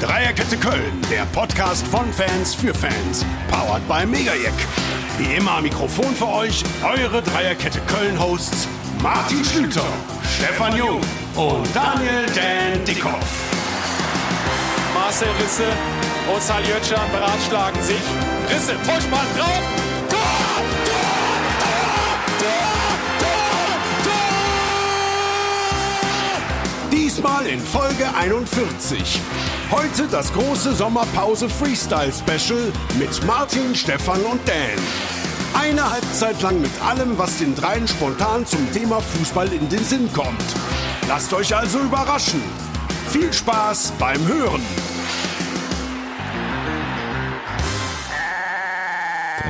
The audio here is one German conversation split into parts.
Dreierkette Köln, der Podcast von Fans für Fans. Powered by Megajack. Wie immer am Mikrofon für euch eure Dreierkette Köln-Hosts Martin Schlüter, Stefan Jung und Daniel Dan Dickhoff. Marcel Risse und Saljötschan beratschlagen sich. Risse, Vollspann, drauf! Tor! Tor! Tor! Tor! Tor! Diesmal in Folge 41. Heute das große Sommerpause Freestyle Special mit Martin, Stefan und Dan. Eine Halbzeit lang mit allem, was den dreien spontan zum Thema Fußball in den Sinn kommt. Lasst euch also überraschen. Viel Spaß beim Hören.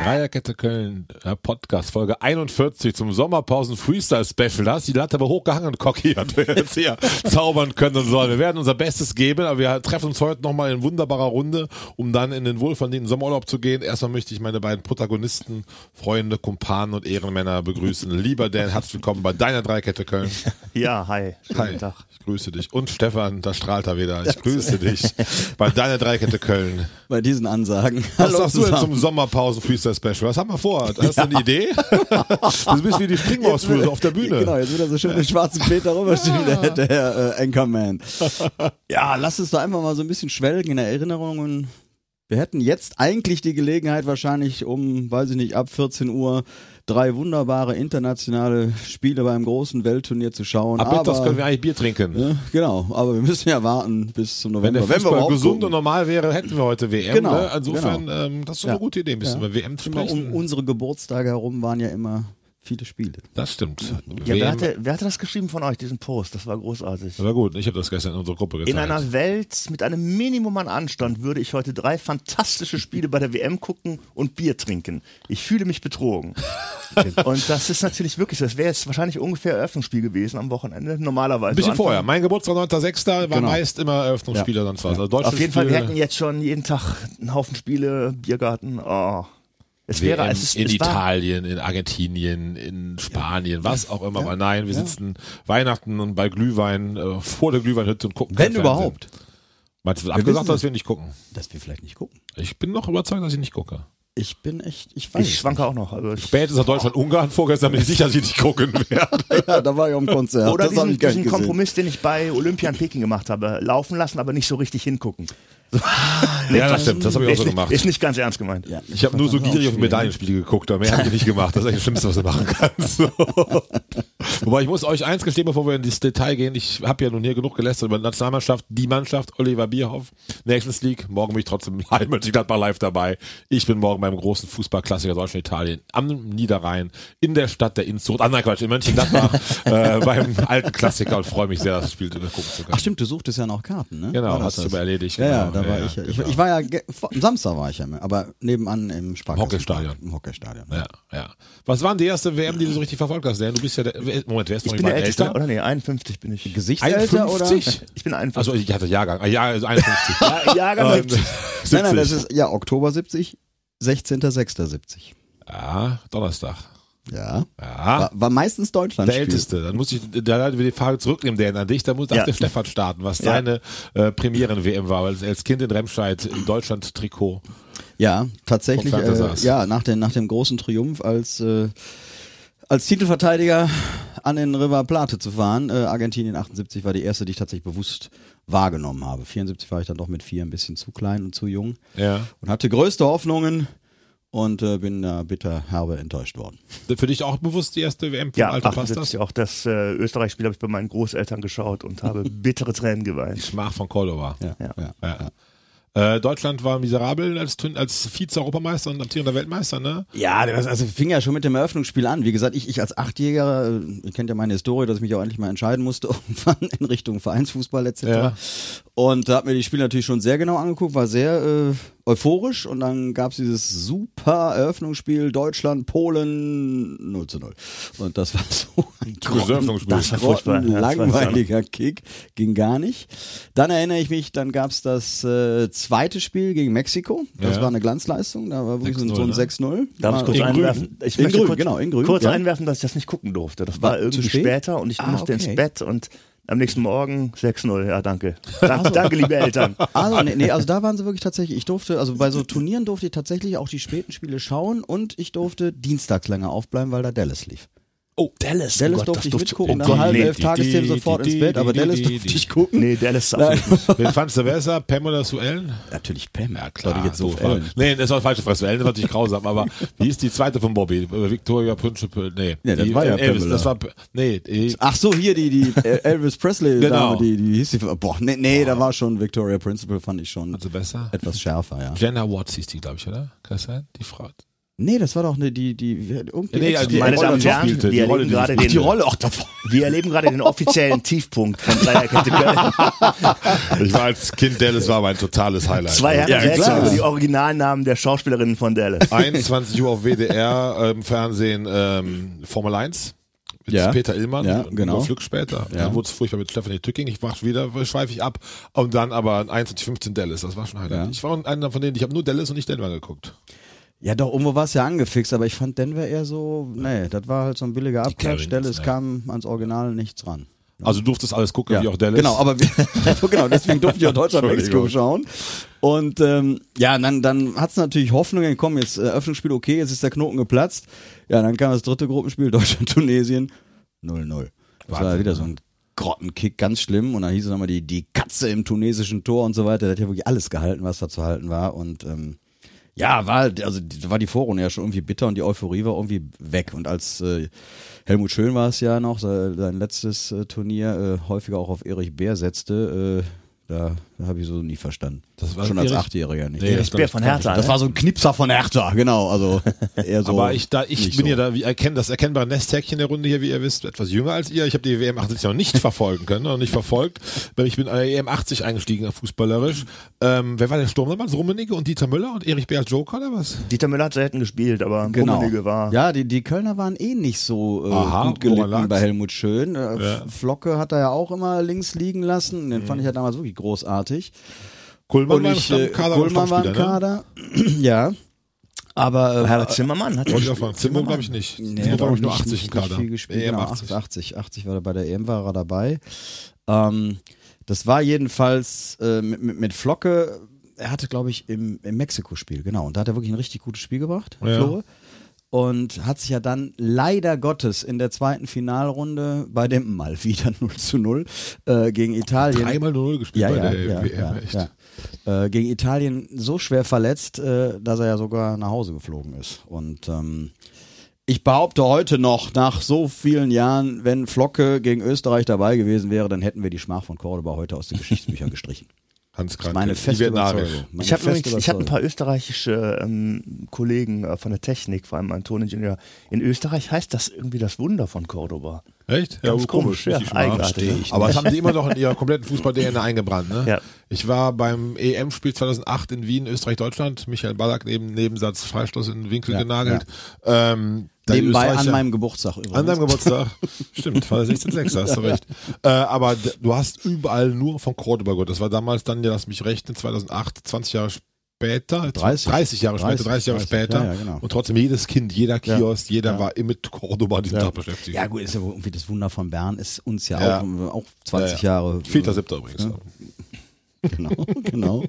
Dreierkette Köln, äh, Podcast, Folge 41 zum Sommerpausen Freestyle Special. Da hast du die Latte aber hochgehangen, Cocky, hat wir jetzt hier zaubern können und sollen. Wir werden unser Bestes geben, aber wir treffen uns heute nochmal in wunderbarer Runde, um dann in den wohlverdienten Sommerurlaub zu gehen. Erstmal möchte ich meine beiden Protagonisten, Freunde, Kumpanen und Ehrenmänner begrüßen. Lieber Dan, herzlich willkommen bei deiner Dreierkette Köln. Ja, hi. Schönen Hi, Tag. ich grüße dich. Und Stefan, da strahlt er wieder. Ich grüße dich bei deiner Dreierkette Köln. bei diesen Ansagen. Was sagst du denn zum Sommerpause Freestyle Special? Was haben wir vor? Hast du eine Idee? du bist wie die Springmaus Jetzt auf der Bühne. Genau, jetzt wird er so schön den schwarzen Peter rüberstehen, der, der äh, Anchorman. Ja, lass uns doch einfach mal so ein bisschen schwelgen in Erinnerungen. Wir hätten jetzt eigentlich die Gelegenheit, wahrscheinlich um, weiß ich nicht, ab 14 Uhr drei wunderbare internationale Spiele beim großen Weltturnier zu schauen. Ab aber, mittags können wir eigentlich Bier trinken. ja, genau, aber wir müssen ja warten bis zum Wenn November. der Fußball gesund gucken. und normal wäre, hätten wir heute WM. Genau, ne? Insofern, ähm, das ist so eine Ja. gute Idee, ein bisschen Ja. über WM zu sprechen. um unsere Geburtstage herum waren ja immer viele Spiele. das stimmt. Ja, wer, hatte, wer hatte das geschrieben von euch, diesen Post? Das war großartig. war gut, ich habe das gestern in unserer Gruppe gezeigt. In einer Welt mit einem Minimum an Anstand würde ich heute drei fantastische Spiele bei der WM gucken und Bier trinken. Ich fühle mich betrogen. und das ist natürlich wirklich so. Das wäre jetzt wahrscheinlich ungefähr Eröffnungsspiel gewesen am Wochenende. Normalerweise. ein bisschen Anfang- vorher. Mein Geburtstag 9.6. war Genau. meist immer Eröffnungsspieler, sonst was. Also Auf jeden Fall, wir Spiele, hätten jetzt schon jeden Tag einen Haufen Spiele, Biergarten. Oh. Es WM wäre, es ist, in es war, Italien, in Argentinien, in Spanien, was auch immer. Aber nein, wir sitzen Weihnachten und bei Glühwein äh, vor der Glühweinhütte und gucken. Wenn überhaupt. Meinst du, Wir abgesagt, dass wir nicht gucken? Dass wir vielleicht nicht gucken. Ich bin noch überzeugt, dass ich nicht gucke. Ich bin echt, ich weiß. ich schwanke auch noch. Also Spätestens nach Deutschland-Ungarn vorgestern bin ich sicher, dass ich nicht gucken werde. Ja, da war ich am Konzert. Oder das diesen, diesen. Kompromiss, den ich bei Olympia in Peking gemacht habe. Laufen lassen, aber nicht so richtig hingucken. Ja, das stimmt. Das habe ich auch so nicht, gemacht. ist nicht ganz ernst gemeint. Ja, Ich habe nur so gierig auf. Medaillenspiele geguckt, aber mehr habe ich nicht gemacht. Das ist eigentlich das Schlimmste, was du machen kannst. So. Wobei ich muss euch eins gestehen, bevor wir in das Detail gehen. Ich habe ja nun hier genug gelästert über die Nationalmannschaft, die Mannschaft, Oliver Bierhoff, Nations League. Morgen bin ich trotzdem halb Mönchengladbach live dabei. Ich bin morgen beim großen Fußballklassiker Deutschland-Italien am Niederrhein in der Stadt der Inzucht. Ah, nein, Quatsch, in Mönchengladbach äh, beim alten Klassiker und freue mich sehr, das Spiel gucken zu können. Ach stimmt, du suchtest ja noch Karten, ne? Genau, hast du das? aber erledigt, Ja, ja, genau. Da war ich. ja. Ich, genau. ich war ja, am Samstag war ich ja, aber nebenan im Sparkassen. Hockeystadion. Im Hockeystadion. Ja, ja. Was war denn die erste WM, die du so richtig verfolgt hast? Du bist ja der, Moment, wer ist noch Ich bin der Älteste, älter? oder nee, 51 bin ich. Gesichtsalter oder? 51? Ich bin 51. Also ich hatte Jahrgang, ah, ja, also 51. ja, Jahrgang 70. Nein, nein, das ist, ja, Oktober 70, 16.06.70. ja, Donnerstag. Ja. Ja. War, war meistens Deutschland. Der Älteste. Dann muss ich da wir die Frage zurücknehmen, Dan, an dich. Da muss Ja. der Stefan starten, was Ja. seine äh, Premieren-WM war, weil als Kind in Remscheid im Deutschland-Trikot. Ja, tatsächlich. Äh, ja, nach, den, nach dem großen Triumph als, äh, als Titelverteidiger an den River Plate zu fahren. Äh, Argentinien 78 war die erste, die ich tatsächlich bewusst wahrgenommen habe. 74 war ich dann doch mit vier ein bisschen zu klein und zu jung Ja. und hatte größte Hoffnungen und äh, bin da bitter herbe enttäuscht worden. Für dich auch bewusst die erste WM vom Ja, Alter passt das? 78 auch das äh, Österreich-Spiel habe ich bei meinen Großeltern geschaut und habe bittere Tränen geweint. Schmach von Cordova. Ja, Ja. ja. Ja. Äh, Deutschland war miserabel als, als Vize-Europameister und amtierender Weltmeister, ne? Ja, das also fing ja schon mit dem Eröffnungsspiel an. Wie gesagt, ich, ich als Achtjähriger, äh, ihr kennt ja meine Historie, dass ich mich auch endlich mal entscheiden musste, irgendwann in Richtung Vereinsfußball etc. Ja. Und da habe mir die Spiele natürlich schon sehr genau angeguckt, war sehr äh, euphorisch und dann gab's dieses super Eröffnungsspiel Deutschland, Polen 0 zu 0. Und das war so ein. Das war langweiliger Kick, ging gar nicht. Dann erinnere ich mich, dann gab's das äh, zweite Spiel gegen Mexiko. Das Ja. war eine Glanzleistung, da war wirklich so ein 6-0, ne? 6-0. Darf ich kurz in einwerfen? Ich In möchte grün, kurz, genau, in grün, kurz ja. einwerfen, dass ich das nicht gucken durfte. Das War war, irgendwie spät? später und ich Ah, musste okay. ins Bett und Am nächsten Morgen 6-0, ja danke. Danke, danke liebe Eltern. Also, nee, nee, also da waren sie wirklich tatsächlich, ich durfte, also bei so Turnieren durfte ich tatsächlich auch die späten Spiele schauen und ich durfte dienstags länger aufbleiben, weil da Dallas lief. Oh, Dallas. Dallas oh Gott, durfte ich durfte mitgucken, oh nach halb elf Tagesthemen sofort ins Bett, aber Dallas durfte ich gucken. Nee, Dallas absolut nicht. Wen fandst du besser? Pam oder Suellen? Natürlich Pam. Ja, Klar, jetzt so Nee, das war falsche Frage. Suellen ist natürlich grausam, aber wie ist die zweite von Bobby? Äh, Victoria Principal, nee. Ja, das die, war ja Elvis, Pamela. das war, nee, Ach so, hier die, die äh, Elvis Presley Genau. Dame, die, die hieß die, boah, nee, nee, da war schon Victoria Principal, fand ich schon also besser. etwas schärfer, ja. Jenna Watts hieß die, glaube ich, oder? Kann das sein? Die Frau. Nee, das war doch eine, die, die, irgendwie Nee, also die Meine Rolle, Damen und Herren, spielte, wir erleben gerade spielte. die den, Rolle, ach, davon. wir erleben gerade den offiziellen Tiefpunkt von Dreierkette Köln. Ich war als Kind Dallas war mein totales Highlight. Zwei Herren Ja, klar. über die Originalnamen der Schauspielerinnen von Dallas. 21 Uhr auf WDR äh, im Fernsehen ähm, Formel 1 mit Ja. Peter Illmann. Ja, genau. Uwe Flück später. Ja. Dann wurde es furchtbar mit Stephanie Tücking. Ich mach wieder, schweife ich ab. Und dann aber 21.15 Dallas. Das war schon Highlight. Ja. Ich war einer von denen, ich habe nur Dallas und nicht Denver geguckt. Ja, doch, irgendwo war es ja angefixt, aber ich fand Denver eher so, nee, das war halt so ein billiger Dallas ja. kam ans Original nichts ran. Also du durftest alles gucken, Ja, wie auch Dallas. Genau, aber wir, genau, deswegen durfte ich auch Deutschland Mexiko schauen. Und ähm, ja, dann, dann hat's natürlich Hoffnungen, komm, jetzt äh, Eröffnungsspiel, okay, jetzt ist der Knoten geplatzt. Ja, dann kam das dritte Gruppenspiel, Deutschland-Tunesien, 0-0. Das war wieder so ein Grottenkick, ganz schlimm. Und dann hieß es nochmal die, die Katze im tunesischen Tor und so weiter. Der hat ja wirklich alles gehalten, was da zu halten war. Und ähm, ja, war, halt- also war die Vorrunde ja schon irgendwie bitter und die Euphorie war irgendwie weg. Und als äh, Helmut Schön war es ja noch, sein, letztes äh, Turnier, äh, häufiger auch auf Erich Bär setzte, äh, da habe ich so nie verstanden. Das war schon als Erich- Achtjähriger nicht. Nee, Ich bin von Hertha. Das ne? war so ein Knipser von Hertha, genau. Also eher so. aber ich, da, ich bin so. ja da, wie erkennt das erkennbare Nesthäkchen der Runde hier, wie ihr wisst, etwas jünger als ihr. Ich habe die WM 80 noch nicht verfolgen können, noch nicht verfolgt. Weil Ich bin in der EM 80 eingestiegen, fußballerisch. Ähm, wer war der Sturm damals? Rummenigge und Dieter Müller und Erich Bär als Joker oder was? Dieter Müller hat selten gespielt, aber Genau. Rummenigge war. Ja, die, die Kölner waren eh nicht so äh, Aha, gut gelitten bei Helmut Schön. Äh, Ja. Flocke hat er ja auch immer links liegen lassen. Den fand ich ja damals wirklich großartig. Kuhlmann Und war im ich, äh, Kohlmann war im Stammspieler, Kader. ja. Aber äh, Herbert Zimmermann hat Wollte ich auch fragen. Zimmer glaube ich nicht. Nee, Zimmer hat glaube ich nur nicht- 80 im nicht- Kader. Nicht viel gespielt. EM genau, 80. 80, 80 war er bei der EM, war er dabei. Ähm, das war jedenfalls äh, mit, mit, mit Flocke, er hatte, glaube ich, im, im Mexiko-Spiel, genau. Und da hat er wirklich ein richtig gutes Spiel gebracht, Ja. Flo. Und hat sich ja dann leider Gottes in der zweiten Finalrunde bei dem mal wieder 0 zu 0 äh, gegen Italien. Dreimal 0 gespielt Ja, bei ja, der ja, WM. echt. Äh, gegen Italien so schwer verletzt, äh, dass er ja sogar nach Hause geflogen ist. Und ähm, ich behaupte heute noch, nach so vielen Jahren, wenn Flocke gegen Österreich dabei gewesen wäre, dann hätten wir die Schmach von Cordoba heute aus den Geschichtsbüchern gestrichen. Hans Kranke. meine feste. Überzeugung. Meine Ich habe ich habe ein paar österreichische ähm, Kollegen äh, von der Technik, vor allem ein Toningenieur. In Österreich heißt das irgendwie das Wunder von Cordoba. Echt? Ganz oh, komisch, ja, richtig schmarrn. eigenartig. Aber das haben sie immer noch in ihrer kompletten Fußball-DNA eingebrannt, ne? Ja. Ich war beim EM-Spiel 2008 in Wien, Österreich-Deutschland. Michael Ballack neben Nebensatz Freistoß in den Winkel Ja, genagelt. Ähm, da die Nebenbei an meinem Geburtstag übrigens. An deinem Geburtstag. Stimmt, war der 16.6., hast du recht. Äh, aber du hast überall nur von Cordoba gehört. Das war damals dann, ja, lass mich rechnen, 2008, 20 Jahre später, 30. 30 Jahre später, 30, 30 Jahre 30, später. ja, ja, genau. Und trotzdem jedes Kind, jeder Ja. Kiosk, jeder Ja. war immer mit Cordoba Ja. Tag beschäftigt. Ja gut, ist ja irgendwie das Wunder von Bern, ist uns ja. Auch, auch 20 Ja, ja. Jahre. Vierter, siebter übrigens. Genau, genau.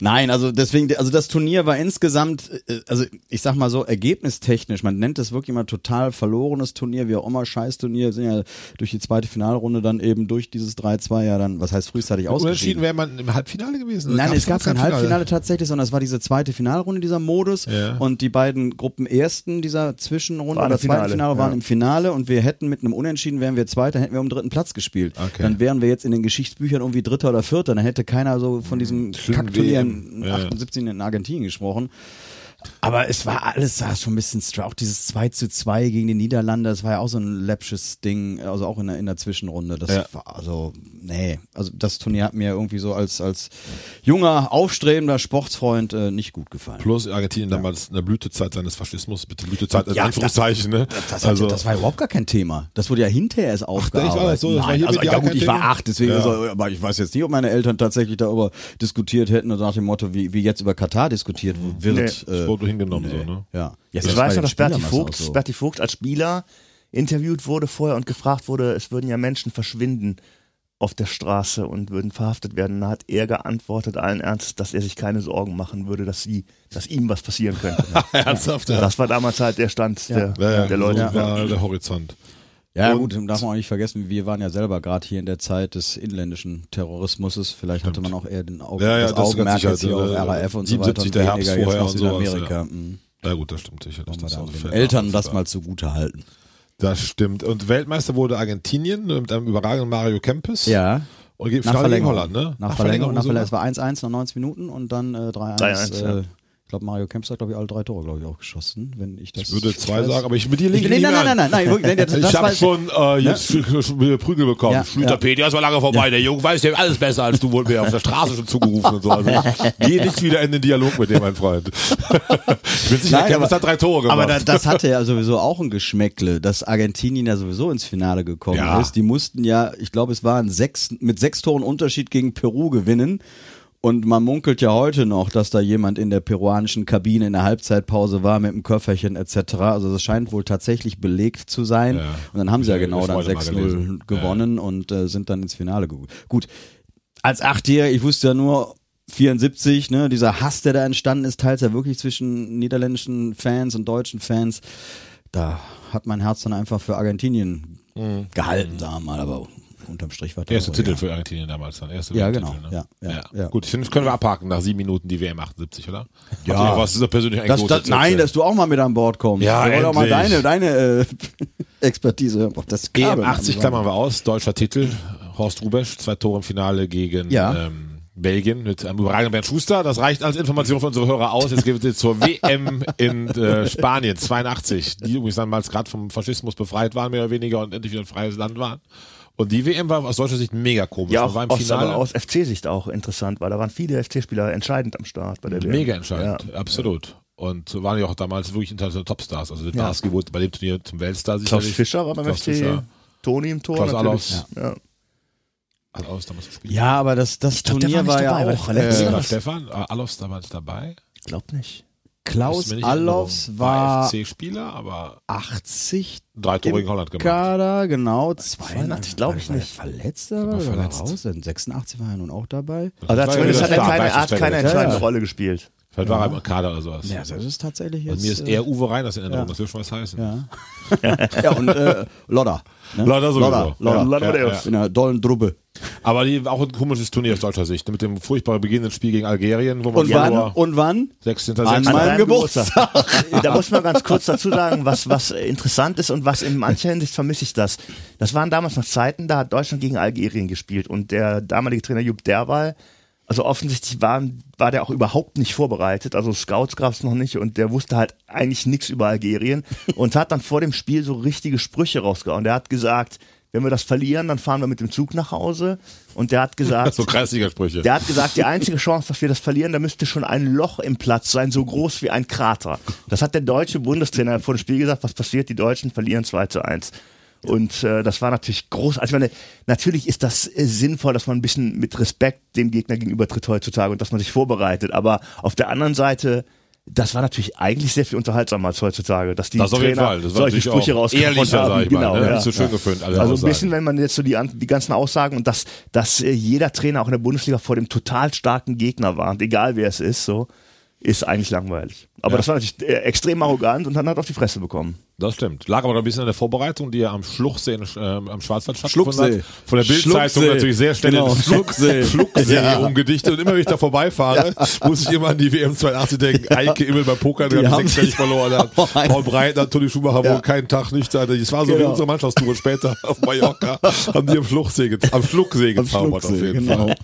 Nein, also deswegen, also das Turnier war insgesamt, äh, also ich sag mal so, ergebnistechnisch, man nennt es wirklich immer total verlorenes Turnier, wie auch immer, Scheiß-Turnier, sind ja durch die zweite Finalrunde dann eben durch dieses 3-2 ja dann, was heißt frühzeitig Unentschieden ausgeschieden. wäre man im Halbfinale gewesen. Nein, Gab's es gab kein Halbfinale tatsächlich, sondern es war diese zweite Finalrunde dieser Modus Ja. und die beiden Gruppenersten dieser Zwischenrunde oder zweiten Finale, Finale waren ja. im Finale und wir hätten mit einem Unentschieden wären wir Zweiter, hätten wir um den dritten Platz gespielt. Okay. Dann wären wir jetzt in den Geschichtsbüchern irgendwie Dritter oder Vierter, dann hätte keiner so von diesem Kackturnier in ja. 78 in Argentinien gesprochen. Aber es war alles sah schon ein bisschen stra- auch dieses 2 zu 2 gegen die Niederlande, das war ja auch so ein läppsches Ding, also auch in der, in der Zwischenrunde. Das Ja. war also, nee, also das Turnier hat mir irgendwie so als, als junger, aufstrebender Sportsfreund äh, nicht gut gefallen. Plus Argentinien damals in der Blütezeit seines Faschismus, bitte Blütezeit in Ja, Anführungszeichen, ne? Das, hat, das war überhaupt gar kein Thema. Das wurde ja hinterher erst aufgearbeitet. das so? Das Nein, also, dir ja gut, ich war acht, deswegen, Ja. so, aber ich weiß jetzt nicht, ob meine Eltern tatsächlich darüber diskutiert hätten oder nach dem Motto, wie, wie jetzt über Katar diskutiert wird. Nee. äh, Hingenommen, so, ne? ja. ja Ich das war weiß ja noch, dass Berti Vogt, so. Berti Vogt als Spieler interviewt wurde vorher und gefragt wurde, es würden ja Menschen verschwinden auf der Straße und würden verhaftet werden. Da hat er geantwortet allen Ernstes, dass er sich keine Sorgen machen würde, dass sie, dass ihm was passieren könnte. Ernsthaft, ja. Das war damals halt der Stand der, Ja, ja, der Leute. So war der Horizont. Ja, Und- gut, darf man auch nicht vergessen, wir waren ja selber gerade hier in der Zeit des inländischen Terrorismus. Vielleicht hatte man auch eher den Augen, Ja, ja, das das Augenmerk jetzt hier auf RAF und so 77 weiter. der und Herbst weniger vorher und nach sowas, Südamerika. ja. Mhm. Na gut, das stimmt sicher. Das, da auch den Eltern das mal zugute halten. Das stimmt. Und Weltmeister wurde Argentinien mit einem überragenden Mario Kempes. Ja. Und geht Nach Verlängerung. Holland, ne? Nach, Verlängerung, nach Verlängerung. Es war 1-1 nach 90 Minuten und dann äh, 3-1. 3-1, äh, ja. Ich glaube, Mario Kempis hat, glaube ich, alle drei Tore, glaube ich, auch geschossen, wenn ich das. Ich würde zwei weiß. sagen, aber ich mit dir Ich, liege nee, nein, nein, nein, nein, nein, nee, das, Ich das habe schon äh, jetzt sch- Prügel bekommen. Ja, Schlüterpedia ist mal lange vorbei. Der Junge weiß ja alles besser als du, wurde mir auf der Straße schon zugerufen und so. Also geh nicht wieder in den Dialog mit dem, mein Freund. ich bin sicher, Nein, aber- hat drei Tore gemacht. Aber da, das hatte ja sowieso auch ein Geschmäckle, dass Argentinien ja sowieso ins Finale gekommen Ja. ist. Die mussten ja, ich glaube, es waren sechs, mit sechs Toren Unterschied gegen Peru gewinnen. Und man munkelt ja heute noch, dass da jemand in der peruanischen Kabine in der Halbzeitpause war mit einem Köfferchen etc. Also das scheint wohl tatsächlich belegt zu sein. Ja. Und dann haben sie ja Ja, genau dann wollte ich mal 6-0 gelesen. gewonnen und äh, sind dann ins Finale gegangen. Gut, als Achtjähriger, ich wusste ja nur 74, ne, dieser Hass, der da entstanden ist, teils ja wirklich zwischen niederländischen Fans und deutschen Fans. Da hat mein Herz dann einfach für Argentinien gehalten, sagen wir mal, aber unterm Strich war das Erste Titel ja. für Argentinien damals dann. Erste Ja, genau. Ne? Ja, ja, ja. Gut, ich finde, das können wir abhaken nach sieben Minuten die WM 78, oder? Ja. Ihr Was ist da persönlich Das, anekdotisch das, nein, dass du auch mal mit an Bord kommst. Ja, auch mal deine, deine äh, Expertise hören. Das Kabel, 80 Mann. klammern wir aus, deutscher Titel. Horst Rubesch, zwei Tore im Finale gegen ähm, Belgien mit einem überragenden Bernd Schuster. Das reicht als Information für unsere Hörer aus. Jetzt geht es zur WM in äh, Spanien 82, die übrigens damals gerade vom Faschismus befreit waren, mehr oder weniger, und endlich wieder ein freies Land waren. Und die WM war aus deutscher Sicht mega komisch. Ja, auch war im aus, aus FC-Sicht auch interessant, weil da waren viele FC-Spieler entscheidend am Start bei der WM. mega entscheidend, Ja. absolut. Und so waren ja auch damals wirklich internationale Topstars. Also der Ja. Darski wurde bei dem Turnier zum Weltstar Klaus sicherlich. Fischer war beim Klaus FC, Fischer Toni im Tor Klaus natürlich. Allofs. Ja. damals gespielt. Ja, aber das, das glaub, Turnier war war, nicht ja dabei, er auch. Äh, war. War Stefan, äh, Alofs damals dabei. Glaub nicht. Klaus Allofs Erinnerung. war FC-Spieler, aber 80 drei Tore gegen Holland gemacht. Kader, genau. 82 glaube ich war nicht. Verletzt War war der verletzt. raus? In 86 war er nun auch dabei. Also war zumindest hat er keine, hat keine entscheidende. Rolle gespielt. Vielleicht war er im Kader oder sowas. Ja, das ist tatsächlich jetzt. Und mir ist äh, eher Uwe Reiners in Erinnerung, ja. das will schon was heißen. Ja. ja, und äh, Lodder. Ne? Lodder sowieso. Lodder, Lodder. Ja, Lodder Ja, Deus. In einer dollen Truppe. Aber die, auch ein komisches Turnier aus deutscher Sicht. Mit dem furchtbar beginnenden Spiel gegen Algerien, wo man Und wann? Und wann? 16. An 6. meinem Geburtstag. da muss man ganz kurz dazu sagen, was, was interessant ist und was in mancher Hinsicht vermisse ich das. Das waren damals noch Zeiten, da hat Deutschland gegen Algerien gespielt und der damalige Trainer Jupp Derwal, also offensichtlich waren, war der auch überhaupt nicht vorbereitet, also Scouts gab es noch nicht und der wusste halt eigentlich nichts über Algerien und hat dann vor dem Spiel so richtige Sprüche rausgehauen. Der hat gesagt, wenn wir das verlieren, dann fahren wir mit dem Zug nach Hause und der hat gesagt, So Kreisliga-Sprüche. der hat gesagt, die einzige Chance, dass wir das verlieren, da müsste schon ein Loch im Platz sein, so groß wie ein Krater. Das hat der deutsche Bundestrainer vor dem Spiel gesagt, was passiert, die Deutschen verlieren 2 zu 1. Und äh, das war natürlich groß. Also ich meine, natürlich ist das äh, sinnvoll, dass man ein bisschen mit Respekt dem Gegner gegenüber tritt heutzutage und dass man sich vorbereitet. Aber auf der anderen Seite, das war natürlich eigentlich sehr viel unterhaltsamer als heutzutage, dass die Das Trainer. Das solche Sprüche ehrlicher, haben. ich genau, mal. Ne? ja. So schön geföhnt. alle Also ein bisschen, wenn man jetzt so die, die ganzen Aussagen und dass, dass äh, jeder Trainer auch in der Bundesliga vor dem total starken Gegner warnt, egal wer es ist, so, ist eigentlich langweilig. Aber Ja. das war natürlich äh, extrem arrogant und dann hat er auf die Fresse bekommen. Das stimmt. Lag aber noch ein bisschen an der Vorbereitung, die ja am Schluchsee in, ähm, am Schwarzwald stattgefunden hat. Von der Bildzeitung natürlich sehr schnell Genau, in Schlucksee. Schlucksee Ja. umgedichtet. Und immer wenn ich da vorbeifahre, muss ich immer an die WM 82 denken. Eike Immel beim Poker, der hat sechsstellig verloren hat. Oh Paul Breitner, Toni Schumacher Ja. wohl keinen Tag nicht da. Das war so wie Genau. unsere Mannschaftstour später auf Mallorca. haben die am Schlucksee, ge am Schlucksee gezaubert auf jeden genau. Fall.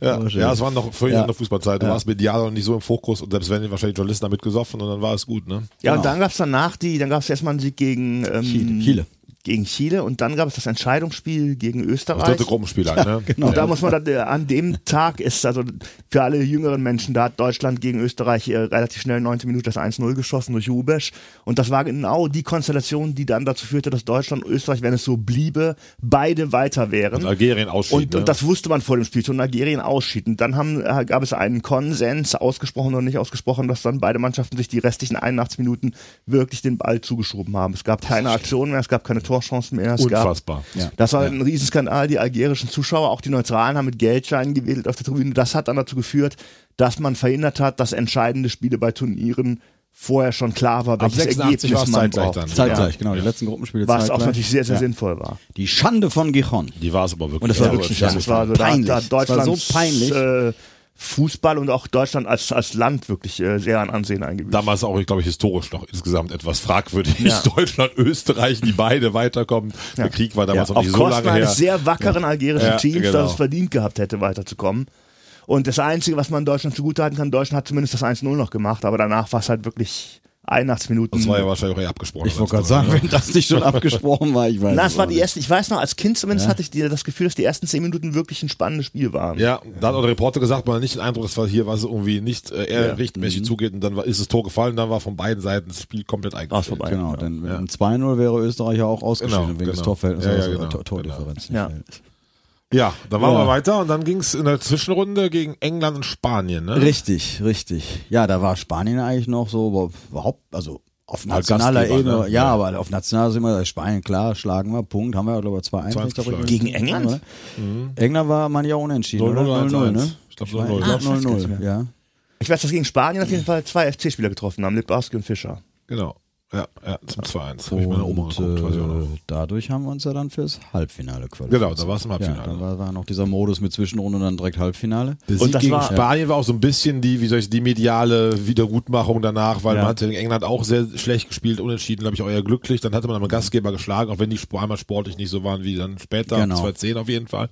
Ja, ja, es waren noch völlig Ja. andere Fußballzeit. Du warst medial noch nicht so im Fokus und selbst wenn wahrscheinlich Journalisten damit gesoffen und dann war es gut, ne? Ja, Genau. und dann gab's danach die, dann gab's erstmal einen Sieg gegen ähm, Chile. Chile. Gegen Chile und dann gab es das Entscheidungsspiel gegen Das Österreich. dritte Gruppenspiel halt, ne? genau. Und da muss man dann, äh, an dem Tag ist, also für alle jüngeren Menschen, da hat Deutschland gegen Österreich äh, relativ schnell 90 Minuten das 1-0 geschossen durch Rubesch. Und das war genau die Konstellation, die dann dazu führte, dass Deutschland und Österreich, wenn es so bliebe, beide weiter wären. Und Algerien ausschied, Und, ne? und das wusste man vor dem Spiel schon, Algerien ausschied. Und dann haben, äh, gab es einen Konsens, ausgesprochen oder nicht ausgesprochen, dass dann beide Mannschaften sich die restlichen 81 Minuten wirklich den Ball zugeschoben haben. Es gab keine Aktion mehr, es gab keine Ball Torchancen mehr. Es gab Unfassbar. Ja. das war ein Riesenskandal. Die algerischen Zuschauer, auch die Neutralen, haben mit Geldscheinen gewählt auf der Tribüne. Das hat dann dazu geführt, dass man verhindert hat, dass entscheidende Spiele bei Turnieren vorher schon klar war, welches 86 war es Ergebnis man zeitgleich braucht. dann. Zeitgleich, Ja. genau. Die letzten Gruppenspiele Was auch zeitgleich. natürlich sehr, sehr Ja. sinnvoll war. Die Schande von Gijon. Die war es aber wirklich. Und das war Ja, wirklich das ja, Das war da, peinlich. da Das war Deutschland so peinlich. Äh, Fußball und auch Deutschland als, als Land wirklich äh, sehr an Ansehen eingebüßt. Damals auch, ich glaube, historisch noch insgesamt etwas fragwürdig. Ja. Deutschland, Österreich, die beide weiterkommen. Der Krieg war damals ja, auf nicht so Kosten lange her. eines sehr wackeren algerischen Ja, Teams, genau. das es verdient gehabt hätte, weiterzukommen. Und das Einzige, was man Deutschland zugutehalten kann, Deutschland hat zumindest das 1-0 noch gemacht, aber danach war es halt wirklich 81 Minuten. Das war ja wahrscheinlich auch eher abgesprochen. Ich wollte gerade sagen, wenn das nicht schon abgesprochen war, ich weiß Na, es war die nicht. ersten, ich weiß noch, als Kind zumindest hatte ich das Gefühl, dass die ersten 10 Minuten wirklich ein spannendes Spiel waren. Ja, da hat auch der Reporter gesagt, man hat nicht den Eindruck, dass war hier was irgendwie nicht äh, eher Ja. rechtmäßig zugeht und dann war, ist das Tor gefallen, dann war von beiden Seiten das Spiel komplett eingestellt. vorbei. Genau, denn einem 2-0 wäre Österreich ja auch ausgeschieden Genau, wegen des genau. Torverhältnisses, Ja, ja, also genau, Tor- Tordifferenz. nicht Ja. Ja, dann waren Ja. wir weiter und dann ging es in der Zwischenrunde gegen England und Spanien. Ne? Richtig, richtig. Ja, da war Spanien eigentlich noch so aber überhaupt, also auf nationaler Gastgeber, Ebene, ne? ja, Ja. aber auf nationaler sind wir Spanien klar, schlagen wir, Punkt, haben wir glaube ich 2-1. wenn ich da geschlagen. richtig- Gegen England? oder? England war man ja unentschieden, 0-0, oder? 0-0, ne? 1-1. Ich glaub, meine, 0-0. ich Ah, glaub, ich weiß gar nicht 0-0, ja. Ich weiß, dass gegen Spanien auf jeden Fall zwei FC-Spieler getroffen haben, Lipowski und Fischer. Genau. Ja, ja, zum 2-1. Hab ich meine Oma Und geguckt, weiß ich auch noch. äh, dadurch haben wir uns ja dann fürs Halbfinale qualifiziert. Genau, da war es im Halbfinale. Ja, dann war, war noch dieser Modus mit Zwischenrunde und dann direkt Halbfinale. Der Und Sieg das gegen war- Spanien war auch so ein bisschen die, wie soll ich, die mediale Wiedergutmachung danach, weil Ja. man hatte in England auch sehr schlecht gespielt, unentschieden, glaube ich, auch eher glücklich. Dann hatte man aber Gastgeber geschlagen, auch wenn die einmal sportlich nicht so waren wie dann später, Genau. 2010 auf jeden Fall.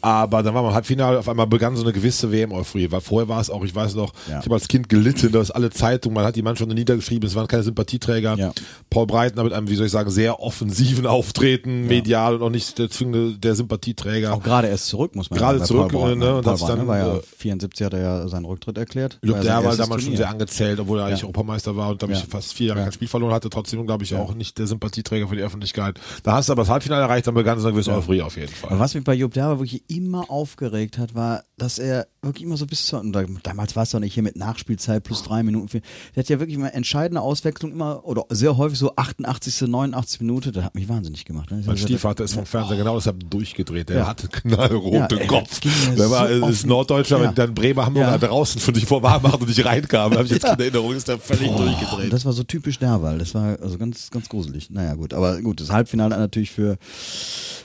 Aber dann war man im Halbfinale, auf einmal begann so eine gewisse WM-Euphorie, weil vorher war es auch, ich weiß noch, Ja. ich habe als Kind gelitten, dass alle Zeitungen, man hat die Mannschaft niedergeschrieben, es waren keine Sympathieträger. Ja. Paul Breitner mit einem, wie soll ich sagen, sehr offensiven Auftreten, medial und auch nicht der zwingende, der Sympathieträger. Auch gerade erst zurück, muss man Gerade sagen. bei zurück, ne, und Paul das dann, war ja, äh, 74 hat er ja seinen Rücktritt erklärt. Ich glaube, War der war damals schon Turnier. sehr angezählt, obwohl er eigentlich. Europameister war und, Ja. fast vier Jahre Ja. kein Spiel verloren hatte. Trotzdem, glaube ich, auch nicht der Sympathieträger für die Öffentlichkeit. Da hast du aber das Halbfinale erreicht, dann begann so eine gewisse Euphorie auf jeden Aber Fall. was mich bei Jupp Derber wirklich immer aufgeregt hat, war, dass er wirklich immer so bis zur, und da- damals war es doch nicht hier mit Nachspielzeit plus drei Minuten. vier- Der hat ja wirklich mal entscheidende Auswechslung immer, oder sehr häufig so 88., 89. Minute, das hat mich wahnsinnig gemacht. Ne? Mein Stiefvater ist vom Fernseher genau deshalb durchgedreht. Der Ja. hatte knallroten Ja, ey, Kopf. Der war, so ist Norddeutscher, Ja. wenn dann Bremer Hamburger Ja. draußen für dich vor warm macht und nicht reinkam. Da habe ich jetzt keine Erinnerung, ist der völlig Und durchgedreht. das war so typisch Derwal. Das war also ganz, ganz gruselig. Naja, gut. Aber gut, das Halbfinale hat natürlich für,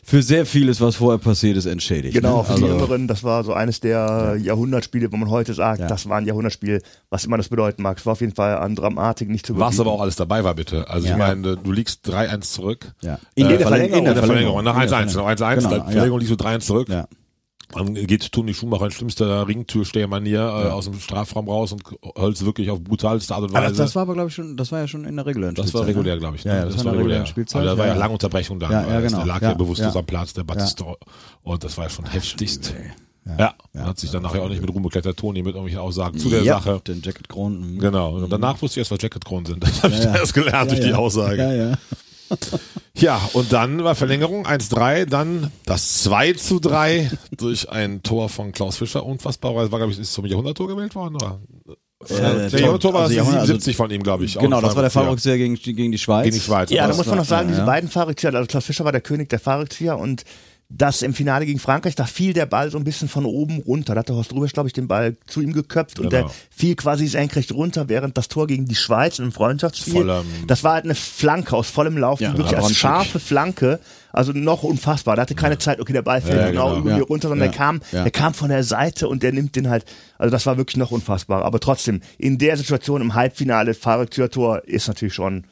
für sehr vieles, was vorher passiert ist, entschädigt. Genau, ne? für also, die Jüngeren, das war so eines der Jahrhundertspiele, wo man heute sagt, Ja. das war ein Jahrhundertspiel, was immer das bedeuten mag. Es war auf jeden Fall an Dramatik nicht zu Was überbieten. aber auch alles dabei war, bitte. Also Ja. ich meine, du liegst 3-1 zurück. Ja. In der der Verlängerung. In der Verlängerung. Nach In der 1-1. Nach 1-1. Genau, in der Verlängerung liegst du 3-1 zurück. Ja. Dann geht Toni Schumacher in schlimmster Ringtürstehermanier äh, aus dem Strafraum raus und holst wirklich auf brutalste Art und Weise. das, das war aber, glaube ich, schon, das war ja schon in der regulären Das Spielzeit. war regulär, ne? glaube ich. Ja, ne? ja, das, war in der regulär. Spielzeit. Aber da war ja, ja. lange Unterbrechung dann. Ja, ja, genau. Der lag ja, Ja, bewusstlos ja. am Platz, der Batista. Und das war ja schon heftigst. Ja, Ja, ja. hat sich dann nachher auch nicht mit Ruhm beklettert, Toni, mit irgendwelchen Aussagen zu der ja, Sache. Den Jacket Kronen. mhm. Genau. Und danach wusste ich erst, was Jacket Kronen sind. Das habe ich Ja, ja. erst gelernt durch Ja, die ja. Aussage. Ja, ja. Ja, und dann war Verlängerung 1-3, dann das 2 zu 3 durch ein Tor von Klaus Fischer. Unfassbar, weil es war, glaube ich, ist zum Jahrhunderttor gewählt worden, oder? Äh, der Jahrhunderttor war also das Jahrhundert- 77 von ihm, glaube ich. Genau, das war der ja. Fallrückzieher gegen, gegen die Schweiz. Gegen die Schweiz. Ja, da muss man noch sagen, ja, diese ja. beiden Fahrradzieher, also Klaus Fischer war der König der Fahrradzieher und das im Finale gegen Frankreich, da fiel der Ball so ein bisschen von oben runter. Da hat der Horst Rubisch, glaube ich, den Ball zu ihm geköpft und Genau. der fiel quasi senkrecht runter, während das Tor gegen die Schweiz im Freundschaftsspiel, Vollem- das war halt eine Flanke aus vollem Lauf, Ja, die wirklich ja, als scharfe Flanke, also noch unfassbar. Da hatte keine Zeit, okay, der Ball fällt Ja, genau, genau. über Ja. mir runter, sondern Ja. der kam, Ja. der kam von der Seite und der nimmt den halt, also das war wirklich noch unfassbar. Aber trotzdem, in der Situation im Halbfinale, Fahrradtürtor ist natürlich schon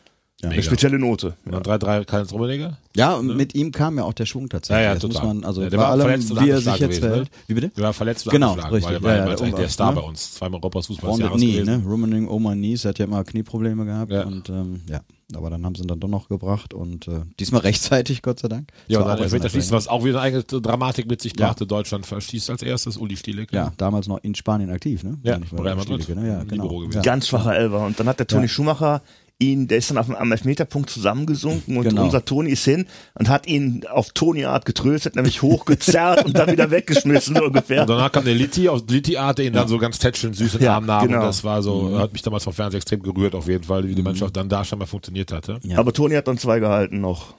eine Mega. spezielle Note. Dann 3-3 Karl Rummenigge. Ja, und mit ihm kam ja auch der Schwung tatsächlich. Ja, ja, das muss total. man, also Ja, der bei war allem, verletzt und wie er sich jetzt gewesen, verhält. ne? Wie bitte? Der war verletzt und Genau, angeschlagen, richtig. weil er war Ja, ja, ja, der eigentlich der Star ne? bei uns. Zweimal Europas Fußball des Jahres Knee, gewesen. ne? Rumening Oma Knees, hat ja immer Knieprobleme gehabt Ja. und ähm, ja, aber dann haben sie ihn dann doch noch gebracht und äh, diesmal rechtzeitig, Gott sei Dank. Ja, und dann Elfmeter schießt, was auch wieder eine eigene Dramatik mit sich Ja. brachte. Deutschland verschießt als erstes Uli Stielek. Ja, damals noch in Spanien aktiv, ne? Ja, Real Madrid. Ne? Ja, genau. Ja. Ganz schwacher Elfer. Und dann hat der Toni Ja. Schumacher ihn, der ist dann auf dem, am Elfmeterpunkt zusammengesunken und Genau. unser Toni ist hin und hat ihn auf Toni-Art getröstet, nämlich hochgezerrt und dann wieder weggeschmissen, so ungefähr. Und danach kam der Litti, aus Litti Art, der ihn dann so ganz tätschelnd süß in den Ja, Arm nahm. genau. Und das war so, hat mich damals vom Fernsehen extrem gerührt auf jeden Fall, wie die Mannschaft dann da schon mal funktioniert hatte. Ja. Aber Toni hat dann zwei gehalten noch.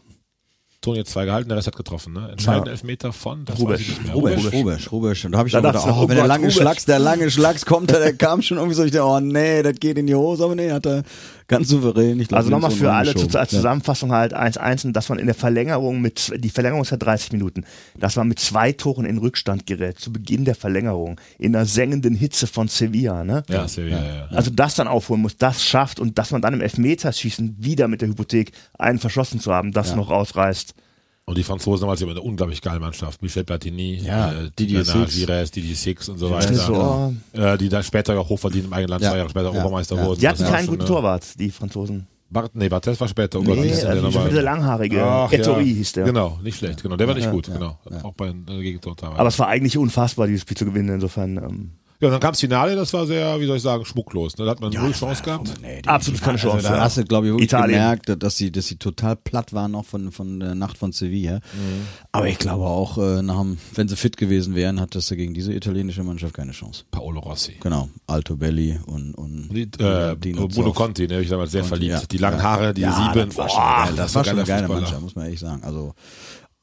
Toni hat zwei gehalten, der Rest hat getroffen. Ne? Entscheidender Ja. Elfmeter von, das Rubesch. weiß ich nicht mehr. Rubesch, Rubesch, Rubesch. Und da habe ich Da gedacht, ich, oh, oh wenn der lange Rubesch. Schlags, der lange Schlags kommt, der kam schon irgendwie so, ich dachte, oh nee, das geht in die Hose, aber nee, hat er ganz souverän. Ich glaub, Also nochmal für alle geschoben. zu- als Ja. Zusammenfassung halt 1-1 und dass man in der Verlängerung mit, die Verlängerung ist ja 30 Minuten, dass man mit zwei Toren in Rückstand gerät, zu Beginn der Verlängerung, in der sengenden Hitze von Sevilla, ne? Ja, Sevilla, ja. ja. Also das dann aufholen muss, das schafft und dass man dann im Elfmeterschießen wieder mit der Hypothek einen verschossen zu haben, das noch rausreißt. Und die Franzosen damals immer eine unglaublich geile Mannschaft. Michel Platini, Ja, äh, Didier Six. Gires, Didier Six und so weiter. so, Äh, die dann später auch hochverdient im eigenen Land, Ja. zwei Jahre später Ja. Europameister Ja. wurden. Die hatten Das war keinen guten Torwart, die Franzosen. Bart, nee, Barthez war später. Oh Gott, Nee, denn der also nochmal? der langhaarige, Ach, ja. hieß der. Genau, nicht schlecht, genau. Der war nicht gut, genau. Auch bei äh, Gegentor teilweise. Aber es war eigentlich unfassbar, dieses Spiel zu gewinnen, insofern. Ähm, ja, dann kam das Finale, das war sehr, wie soll ich sagen, schmucklos. Ne? Da hat man null Chance gehabt. Nee, Absolut keine also Chance. Da ja. hast du, glaube ich, wirklich Italien. gemerkt, dass sie, dass sie total platt waren noch von, von der Nacht von Sevilla. Mhm. Aber ich glaube auch, äh, nach dem, wenn sie fit gewesen wären, hat das gegen diese italienische Mannschaft keine Chance. Paolo Rossi. Genau, Alto Belli und, und Die, äh, Dino Bruno Zoff. Conti, ne, hab ich damals sehr Conti, verliebt. ja. Die langen Ja. Haare, die Ja, sieben. das war Boah, schon, eine geile- das war schon eine geile Fußballer. Mannschaft, muss man ehrlich sagen. Also,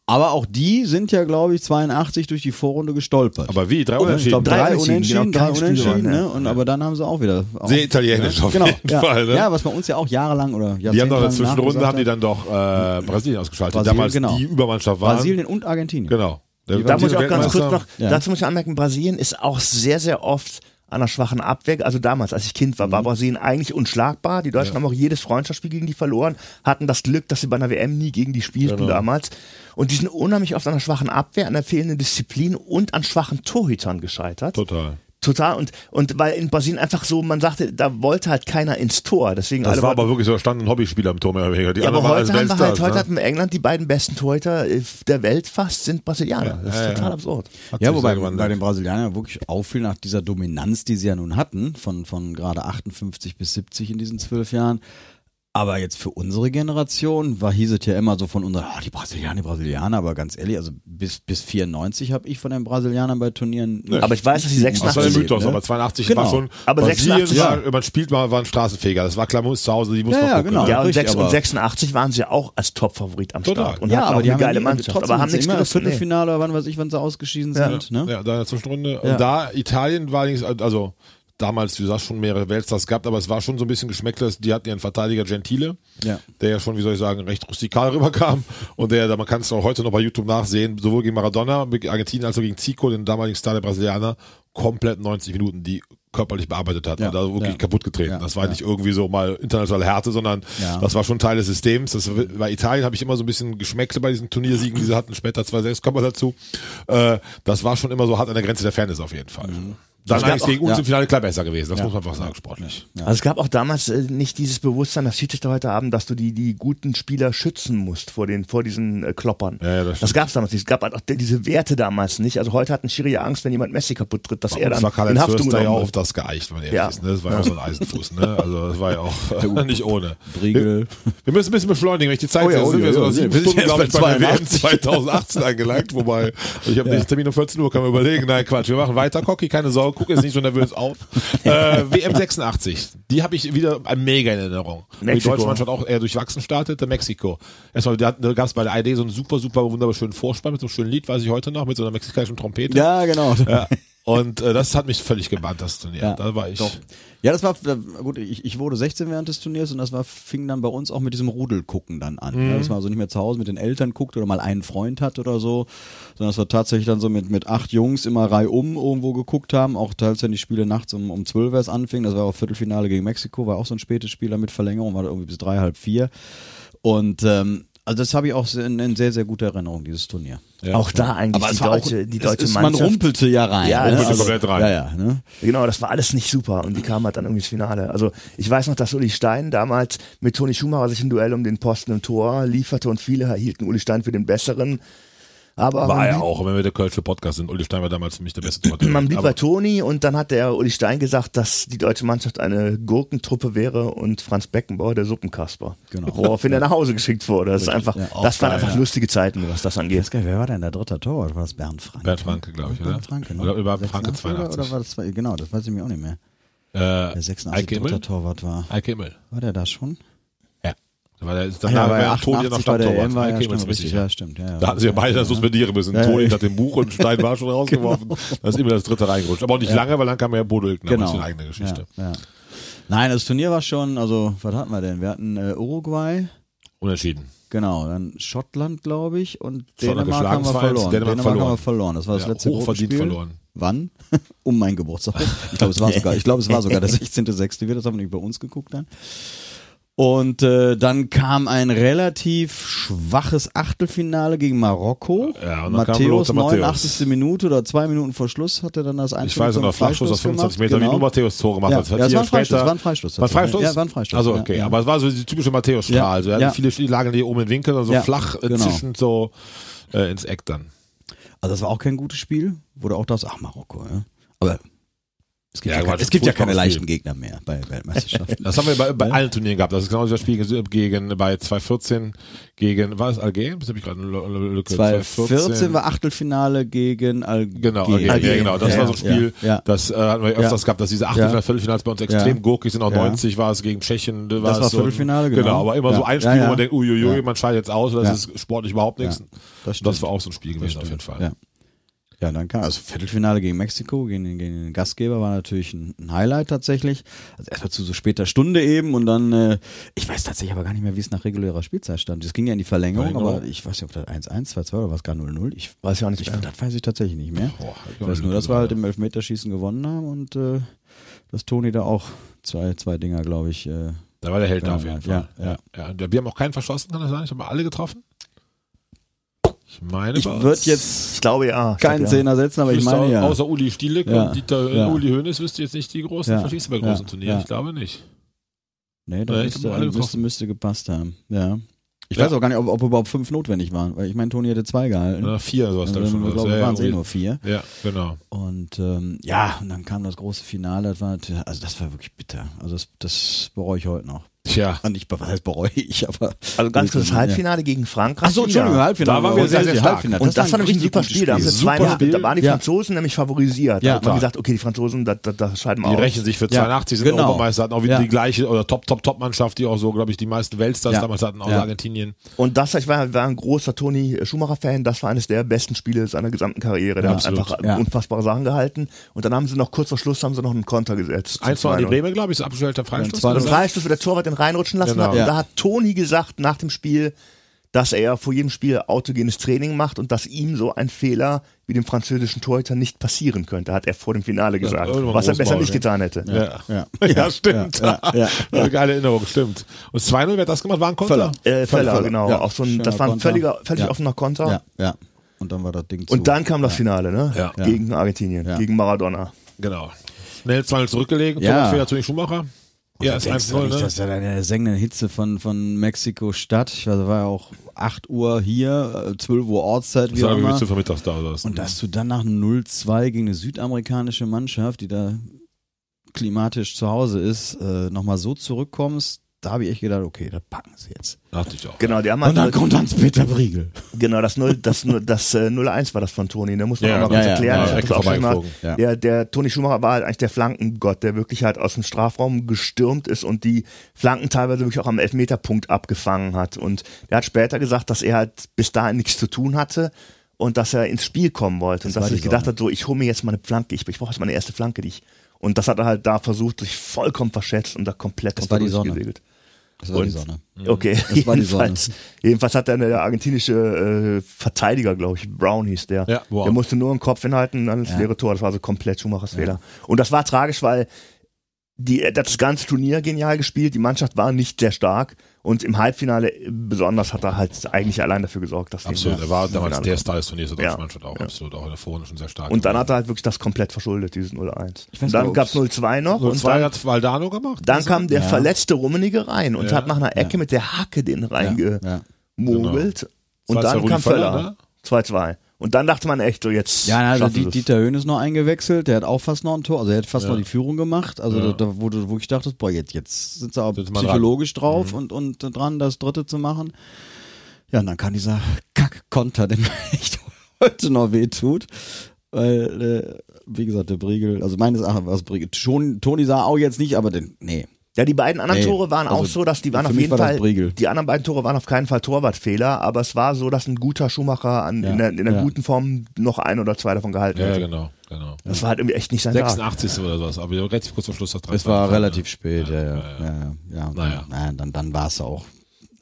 aber auch die sind ja, glaube ich, 82 durch die Vorrunde gestolpert. Aber wie? Drei Oh, ich Unentschieden? glaube, drei, Drei Unentschieden, Unentschieden, drei genau, kein Unentschieden, ne? Und aber dann haben sie auch wieder. Auch, Sehr italienisch auf genau, jeden ja. Fall. Ne? Ja, was man uns ja auch jahrelang oder Die haben doch in der Zwischenrunde haben die dann doch äh, Brasilien ausgeschaltet, Brasilien, damals genau. die Übermannschaft waren. Brasilien und Argentinien. Genau. Da muss ich auch ganz kurz noch, Ja. dazu muss ich anmerken, Brasilien ist auch sehr, sehr oft einer schwachen Abwehr. Also damals, als ich Kind war, war Mhm. Brasilien eigentlich unschlagbar. Die Deutschen haben auch jedes Freundschaftsspiel gegen die verloren, hatten das Glück, dass sie bei einer WM nie gegen die spielten Genau. damals. Und die sind unheimlich oft an einer schwachen Abwehr, an der fehlenden Disziplin und an schwachen Torhütern gescheitert. Total. Total. Und, und weil in Brasilien einfach so, man sagte, da wollte halt keiner ins Tor. Deswegen Das alle war aber wirklich so, da standen Hobbyspieler im Tor mehr oder weniger. Die ja, aber heute haben wir halt, heute ne? hatten England die beiden besten Torhüter äh, der Welt fast sind Brasilianer. Das ist ja, ja. total absurd. Hat Ja, wobei bei den Brasilianern wirklich auffiel nach dieser Dominanz, die sie ja nun hatten, von, von gerade 58 bis 70 in diesen zwölf Jahren. Aber jetzt für unsere Generation war hieß es ja immer so von unseren, ah, die Brasilianer, die Brasilianer, aber ganz ehrlich, also bis, bis 94 habe ich von den Brasilianern bei Turnieren. nicht- Aber ich weiß, dass die nicht Das war der 86 Mythos, ne? aber 82 Genau. war schon. Aber Brasilien 86 war, man spielt mal, war ein Straßenfeger. Das war klar, man muss zu Hause, die muss Ja, man ja, gucken. genau. ne? Ja, und, richtig, und aber- 86 waren sie ja auch als Topfavorit am Total. Start und ja, aber die eine haben geile ja nie- Mannschaft, trotzdem aber haben nichts gerissen. Nee. Viertelfinale, wann weiß ich, wann sie ausgeschieden Ja. sind. Ne? Ja, da in der Zwischenrunde. Ja. Und da Italien war allerdings, also damals, du sagst schon mehrere Weltstars gehabt, aber es war schon so ein bisschen geschmäckles. Die hatten ihren Verteidiger Gentile, Ja. der ja schon, wie soll ich sagen, recht rustikal rüberkam. Und der, man kann es auch heute noch bei YouTube nachsehen, sowohl gegen Maradona, Argentinien, als auch gegen Zico, den damaligen Star der Brasilianer, komplett 90 Minuten, die körperlich bearbeitet hat Ja, und da wirklich ja. kaputt getreten. Ja, das war nicht irgendwie so mal internationale Härte, sondern das war schon Teil des Systems. Das, bei Italien habe ich immer so ein bisschen Geschmäckle bei diesen Turniersiegen, die sie hatten, später 2-6 kommen wir dazu. Äh, das war schon immer so hart an der Grenze der Fairness auf jeden Fall. Dann Es eigentlich gegen uns ja. im Finale klar besser gewesen, das muss man einfach sagen, sportlich. Also es gab auch damals äh, nicht dieses Bewusstsein, das Schiedsrichter heute haben, dass du die, die guten Spieler schützen musst vor den, vor diesen äh, Kloppern. Ja, ja, das das gab es damals nicht. Es gab halt auch die- diese Werte damals nicht. Also heute hat ein Schiri ja Angst, wenn jemand Messi kaputt tritt, dass er Das dann war in Karl-Heinz Haftung Förster ja genommen auch auf das geeicht, wenn man ehrlich Ja. ist. Ne? Das war ja auch so ein Eisenfuß. Ne? Also das war ja auch nicht ohne. Briegel. Wir müssen ein bisschen beschleunigen, wenn ich die Zeit Oh ja, sehe. oh sind ja, wir so ja, sieben Stunden, glaube ich, bei bei der WM 82. 2018 angelangt. Wobei, ich habe nicht Termin um 14 Uhr, kann man überlegen. Nein, Quatsch, wir machen weiter. Cocky, keine Sorge, guck jetzt nicht so nervös auf. Äh, WM 86, die habe ich wieder mega in Erinnerung. Wo Die Mexiko. deutsche Mannschaft auch eher durchwachsen startete. Mexiko. Erstmal, da, da gab es bei der ID so einen super, super wunderschönen Vorspann mit so einem schönen Lied, weiß ich heute noch, mit so einer mexikanischen Trompete. Ja, genau. Ja. Und äh, das hat mich völlig gebannt, das Turnier. Ja, da war ich. Doch. Ja, das war da- gut. Ich, ich wurde 16 während des Turniers und das war fing dann bei uns auch mit diesem Rudelgucken dann an. Mhm. Ja, dass man also nicht mehr zu Hause mit den Eltern guckt oder mal einen Freund hat oder so, sondern es war tatsächlich dann so mit mit acht Jungs immer reihum irgendwo geguckt haben. Auch teils wenn die Spiele nachts um um 12 erst anfingen. Das war auch Viertelfinale gegen Mexiko, war auch so ein spätes Spieler mit Verlängerung, war da irgendwie bis drei halb vier. Und ähm, also das habe ich auch in, in sehr sehr guter Erinnerung dieses Turnier. Ja. Auch da eigentlich Aber die es war auch, deutsche, die deutsche ist, man Mannschaft. rumpelte ja rein. Ja, ne? rumpelte Also- komplett rein. Ja, ja. Ne? Genau, das war alles nicht super und die kamen halt dann irgendwie ins Finale. Also ich weiß noch, dass Uli Stein damals mit Toni Schumacher sich ein Duell um den Posten im Tor lieferte und viele hielten Uli Stein für den Besseren. Aber War er auch, wenn wir der Kölsche Podcast sind. Uli Stein war damals für mich der beste Torhüter. man blieb bei Toni und dann hat der Uli Stein gesagt, dass die deutsche Mannschaft eine Gurkentruppe wäre und Franz Beckenbauer der Suppenkasper. Genau. Woraufhin er nach Hause geschickt wurde. Das ist einfach, Ja, das waren geil, einfach ja. lustige Zeiten, was das angeht. Geil, wer war denn der dritte Torwart? War das Bernd Franke? Bernd Franke, glaube ich, oder? Bernd Franke, ne? Oder über Franke 86 oder- 82. Oder war das, zwei- genau, das weiß ich mir auch nicht mehr. Äh, Der 86 Eike dritter? Torwart war. Eike Immel. War der da schon? Ja. Weil er ist Ah dann ja, ja, bei ja, Toni noch 88 bei der. EM war ja, stimmt, richtig, ja, stimmt. Ja, ja. Da hatten sie ja beide das suspendieren müssen. Ja, Toni ja. hat dem Buch und Stein war schon rausgeworfen. Da ist immer das dritte reingerutscht. Aber auch nicht lange, weil dann kam ja Bodo Hülken. genau. Das ist eine eigene Geschichte. Ja, ja. Nein, das Turnier war schon, also, was hatten wir denn? Wir hatten äh, Uruguay, Unentschieden. genau, dann Schottland, glaube ich, und Schottland Dänemark haben wir verloren. 2-1, Dänemark haben verloren. wir verloren. Das war das Ja, letzte Gruppenspiel. verloren. Wann? um meinen Geburtstag. Ich glaube, es war sogar, ich glaube, es war sogar der 16.06. Wir das haben nicht bei uns geguckt dann. Und äh, dann kam ein relativ schwaches Achtelfinale gegen Marokko. Ja, und dann kam Matthäus, Lothar Matthäus. 89. Minute oder zwei Minuten vor Schluss hatte dann das Ich weiß noch, Freistoß aus 25 Meter, wie genau. nur Matthäus Tore gemacht Ja, hat. ja, es war ein Freistoß, war ein Freistoß. War ein Freistoß? Ja, war ein Freistoß. Also Ja, okay, ja. aber es war so die typische Matthäus-Strahl. Ja, Also er ja. hatte viele die lagen die oben im Winkel, also Ja, flach äh, genau. zischend so äh, ins Eck dann. Also das war auch kein gutes Spiel. Wurde auch das, ach Marokko, ja. Aber es gibt Ja, ja, war kein, es gibt ja keine leichten Gegner mehr bei Weltmeisterschaften. Das haben wir bei, bei allen Turnieren gehabt. Das ist genau das Spiel gegen bei 2014 gegen war es Algerien? Das habe ich gerade eine Lü- Lücke. 2014 war Achtelfinale gegen Algerien. Genau, Algerien, ja, Algerien. genau. Das Ja, war so ein Spiel, ja, das äh, hatten wir öfters gehabt, dass diese Achtelfinale. Viertelfinals bei uns extrem gurkig sind. Auch Ja. 90 war es gegen Tschechien. Da Das war so Viertelfinale, genau. Genau, aber immer so ein Spiel, wo man denkt, uiuiui, man scheidet jetzt aus, das ist sportlich überhaupt nichts. Das Das, war auch so ein Spiel gewesen auf jeden Fall. Ja. Ja, dann kam, also Viertelfinale gegen Mexiko, gegen, den- gegen den Gastgeber war natürlich ein, ein Highlight tatsächlich. Also erstmal zu so später Stunde eben und dann, äh, ich weiß tatsächlich aber gar nicht mehr, wie es nach regulärer Spielzeit stand. Es ging ja in die Verlängerung, Verlängerung. aber ich weiß nicht, ob das 1-1, 2-2 oder was gar 0-0. Ich Weiß ich auch nicht ich, das weiß ich tatsächlich nicht mehr. Boah, Ich weiß nur, dass wir halt im Elfmeterschießen gewonnen haben und äh, dass Toni da auch zwei, zwei Dinger, glaube ich, äh, Da war der Held da Ja, auf jeden ja, Fall. Ja, ja. Wir haben auch keinen verschossen, kann das sein? Ich habe alle getroffen. Ich meine, ich würde jetzt Ich glaube ja. Ich keinen. Zehner setzen, aber ich meine ja. Außer Uli Stielek Ja. und Dieter, Ja. Uli Hoeneß wüsste jetzt nicht die großen Ja. Verschießen bei großen Ja. Turnieren. Ja. Ich glaube nicht. Nee, ich müsste, müsste, müsste gepasst haben. Ja. Ich Ja. weiß auch gar nicht, ob, ob überhaupt fünf notwendig waren, weil ich meine, Toni hätte zwei gehalten. Oder vier, sowas Also, ich schon. ich glaube, Ja, waren es eh nur vier. Ja, genau. Und ähm, ja, und dann kam das große Finale. Das war, also das war wirklich bitter. Also das, das bereue ich heute noch. Tja. Und nicht, was heißt bereue ich, aber Also ganz kurz, das Ja. Halbfinale gegen Frankreich. Ach so, Entschuldigung, Ja. Halbfinale. Da waren wir sehr, sehr stark. Halbfinale. Und das, war ein nämlich ein super gutes Spiel. Da, haben Spiel. da waren die Ja. Franzosen nämlich favorisiert. Ja. da hat man Klar. gesagt, okay, die Franzosen, da, da, da scheiden wir Die aus. rächen sich für Ja, 82, sind genau. Europameister, hatten auch wieder Ja. die gleiche oder Top, Top, Top-Mannschaft, die auch so, glaube ich, die meisten Weltstars Ja. damals hatten, außer Ja. Argentinien. Und das, ich war, war ein großer Toni Schumacher-Fan. Das war eines der besten Spiele seiner gesamten Karriere. Der Ja, hat einfach Ja. unfassbare Sachen gehalten. Und dann haben sie noch kurz vor Schluss haben sie noch einen Konter gesetzt. Eins war die 2-0. Bremer, glaube ich, ist abgestellter Freistoß. Freistoß, wo der Torwart den reinrutschen lassen Genau. hat. Und Ja. da hat Toni gesagt nach dem Spiel, dass er vor jedem Spiel autogenes Training macht und dass ihm so ein Fehler wie dem französischen Torhüter nicht passieren könnte, hat er vor dem Finale gesagt. irgendwann was er besser nicht ja. getan hätte. Ja. Ja. Ja, stimmt. Ja, ja, Geile Erinnerung, stimmt. Und 2-0, wer hat das gemacht? War ein Konter? Völler. Äh, Feller, Feller, genau. ja. Auch so ein, das war ein völliger, völlig Ja. offener Konter. Ja, ja. Und dann war das Ding zu. Und dann kam das Finale, ne? Ja. Gegen Argentinien, Ja. gegen Maradona. Genau. Schnell 2-0 zurückgelegen. Ja. Thomas Fehler zu den Ja, ist denkst du 1-0, nicht, ne? dass ja eine sengende Hitze von, von Mexiko-Stadt, ich weiß, war ja auch 8 Uhr hier, äh, 12 Uhr Ortszeit, wie Das auch immer. vermittags da. Was. Und dass du dann nach einem 0-2 gegen eine südamerikanische Mannschaft, die da klimatisch zu Hause ist, äh, nochmal so zurückkommst, da habe ich echt gedacht, okay, das packen sie jetzt. Dachte ich auch. Genau, die haben Und dann halt, kommt Hans-Peter Briegel. genau, das 0, das, das äh, 0-1 war das von Toni, da muss man Ja, auch mal kurz ja, ja, erklären. ja, ich das auch mal. Ja. der, der Toni Schumacher war halt eigentlich der Flankengott, der wirklich halt aus dem Strafraum gestürmt ist und die Flanken teilweise wirklich auch am Elfmeterpunkt abgefangen hat. Und der hat später gesagt, dass er halt bis dahin nichts zu tun hatte und dass er ins Spiel kommen wollte und war dass er gedacht hat, so ich hole mir jetzt mal eine Flanke, ich, ich brauche jetzt meine erste Flanke, die ich und das hat er halt da versucht, sich vollkommen verschätzt und da komplett Das war die Sonne. durchgesegelt. Das war die Und- Sonne. Okay, Das war die Sonne. jedenfalls, jedenfalls hat dann der argentinische äh, Verteidiger, glaube ich, Brown hieß der. Ja, wow. Der musste nur den Kopf hinhalten und dann ins Ja. leere Tor. Das war so komplett Schumachers Fehler. Und das war tragisch, weil die, das ganze Turnier genial gespielt, die Mannschaft war nicht sehr stark und im Halbfinale besonders hat er halt eigentlich allein dafür gesorgt, dass die Absolut. Er war damals der. Star des Turniers der Ja. deutschen Mannschaft auch. Absolut. Auch in der Vorrunde schon sehr stark. Und dann hat er halt wirklich das komplett verschuldet, dieses 0-1. weiß Und dann gab's ob's- 0-2 noch und 0-2 dann, hat Valdano gemacht. dann kam der Ja. verletzte Rummenigge rein und Ja. hat nach einer Ecke mit der Hacke den reinge Ja. mogelt. Und 2-2 dann kam Völler, Völler. ne? 2-2. Und dann dachte man echt so, jetzt. Ja, also die. Dieter Höhn ist noch eingewechselt, der hat auch fast noch ein Tor, also er hat fast Ja. noch die Führung gemacht, also Ja. da, da wo, du, wo ich dachte, boah, jetzt, jetzt sind sie auch mal psychologisch drauf Mhm. und, und dran, das dritte zu machen. Ja, und dann kann dieser Kack-Konter, der mir echt heute noch wehtut, weil, äh, wie gesagt, der Briegel, also meines Erachtens war es Briegel, schon, Toni sah auch jetzt nicht, aber den, nee, Ja, die beiden anderen Nee, Tore waren also auch so, dass die waren auf jeden war Fall, die anderen beiden Tore waren auf keinen Fall Torwartfehler, aber es war so, dass ein guter Schumacher an, in der, in der ja. guten Form noch ein oder zwei davon gehalten Ja, hätte. genau, genau. Das war halt irgendwie echt nicht sein Tag. 86. oder sowas, aber relativ kurz vor Schluss das 3 Es war relativ spät, ja, ja. ja, ja, ja. Naja. Naja, dann, dann war es auch.